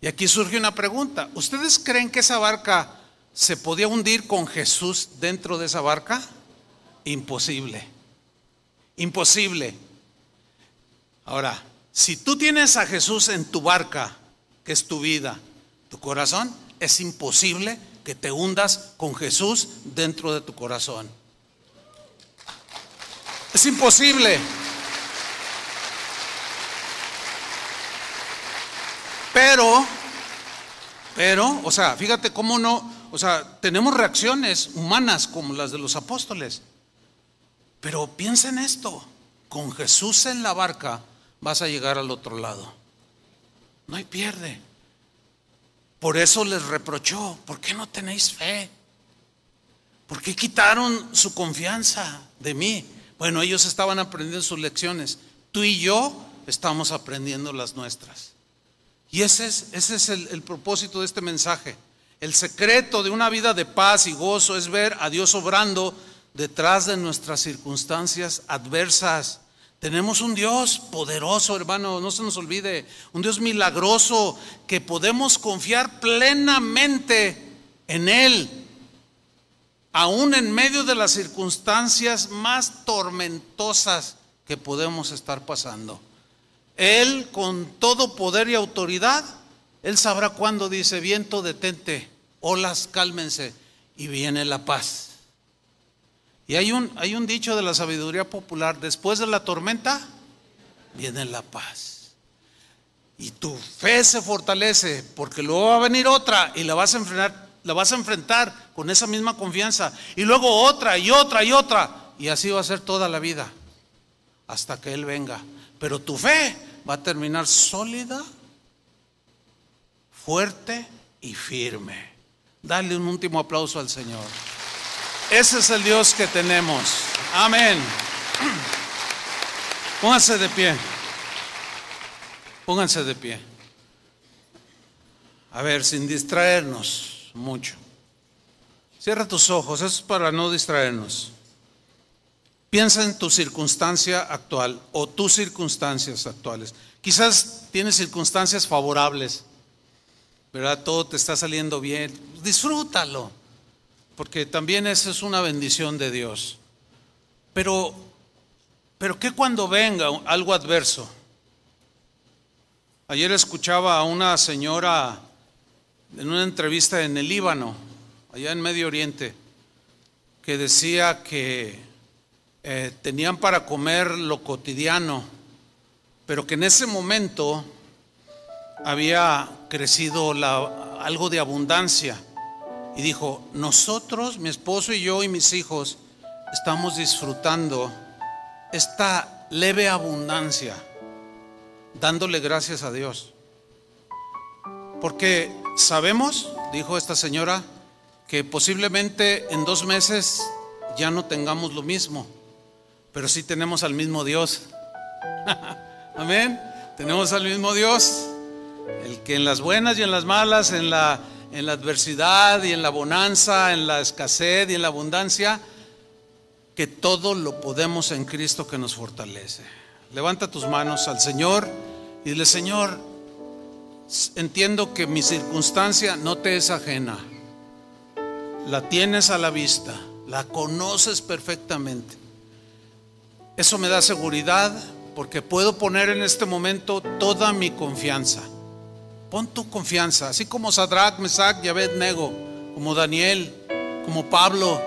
Speaker 1: Y aquí surge una pregunta. ¿Ustedes creen que esa barca se podía hundir con Jesús dentro de esa barca? Imposible. Imposible. Ahora, si tú tienes a Jesús en tu barca, que es tu vida, tu corazón, es imposible que te hundas con Jesús dentro de tu corazón. Es imposible. Pero, pero, o sea, fíjate cómo no, o sea, tenemos reacciones humanas como las de los apóstoles. Pero piensa en esto, con Jesús en la barca vas a llegar al otro lado. No hay pierde. Por eso les reprochó, ¿por qué no tenéis fe? ¿Por qué quitaron su confianza de mí? Bueno, ellos estaban aprendiendo sus lecciones. Tú y yo estamos aprendiendo las nuestras. Y ese es, el, el propósito de este mensaje. El secreto de una vida de paz y gozo es ver a Dios obrando detrás de nuestras circunstancias adversas, Tenemos un Dios poderoso, hermano, no se nos olvide, un Dios milagroso que podemos confiar plenamente en Él, aún en medio de las circunstancias más tormentosas que podemos estar pasando. Él, con todo poder y autoridad, Él sabrá cuándo dice, viento, detente, olas, cálmense, y viene la paz. Y hay un, hay un dicho de la sabiduría popular, después de la tormenta viene la paz. Y tu fe se fortalece porque luego va a venir otra y la vas a enfrentar, la vas a enfrentar con esa misma confianza. Y luego otra y otra y otra. Y así va a ser toda la vida hasta que Él venga. Pero tu fe va a terminar sólida, fuerte y firme. Dale un último aplauso al Señor. Ese es el Dios que tenemos. Amén. Pónganse de pie. Pónganse de pie. A ver, sin distraernos mucho. Cierra tus ojos, eso es para no distraernos. Piensa en tu circunstancia actual o tus circunstancias actuales. Quizás tienes circunstancias favorables, ¿verdad? Todo te está saliendo bien. Disfrútalo porque también esa es una bendición de Dios. Pero, pero ¿qué cuando venga algo adverso? Ayer escuchaba a una señora en una entrevista en el Líbano, allá en Medio Oriente, que decía que eh, tenían para comer lo cotidiano, pero que en ese momento había crecido algo de abundancia y dijo, nosotros, mi esposo y yo y mis hijos, estamos disfrutando esta leve abundancia, dándole gracias a Dios. Porque sabemos, dijo esta señora, que posiblemente en dos meses ya no tengamos lo mismo, pero sí tenemos al mismo Dios. Amén. Tenemos al mismo Dios, el que en las buenas y en las malas, en la en la adversidad y en la bonanza, en la escasez y en la abundancia, que todo lo podemos en Cristo que nos fortalece. Levanta tus manos al Señor y dile, Señor, entiendo que mi circunstancia no te es ajena. La tienes a la vista, la conoces perfectamente. Eso me da seguridad porque puedo poner en este momento toda mi confianza. Pon tu confianza, así como Sadrach, Mesach y Abednego, como Daniel, como Pablo,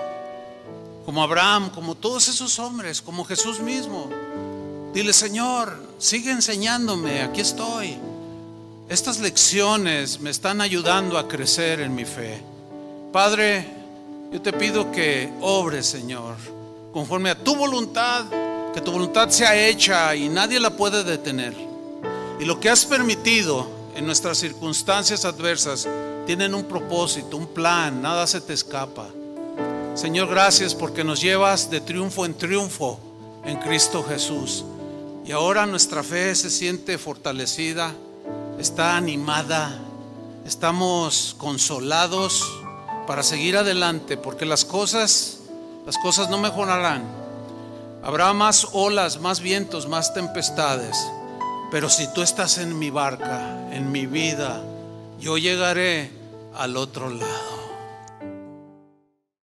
Speaker 1: como Abraham, como todos esos hombres, como Jesús mismo. Dile, Señor, sigue enseñándome, aquí estoy. Estas lecciones me están ayudando a crecer en mi fe. Padre, yo te pido que obres, Señor, conforme a tu voluntad, que tu voluntad sea hecha y nadie la puede detener. Y lo que has permitido en nuestras circunstancias adversas tienen un propósito, un plan, nada se te escapa. Señor, gracias porque nos llevas de triunfo en triunfo en Cristo Jesús. Y ahora nuestra fe se siente fortalecida, está animada, estamos consolados para seguir adelante, porque las cosas, las cosas no mejorarán. Habrá más olas, más vientos, más tempestades. Pero si tú estás en mi barca, en mi vida, yo llegaré al otro lado.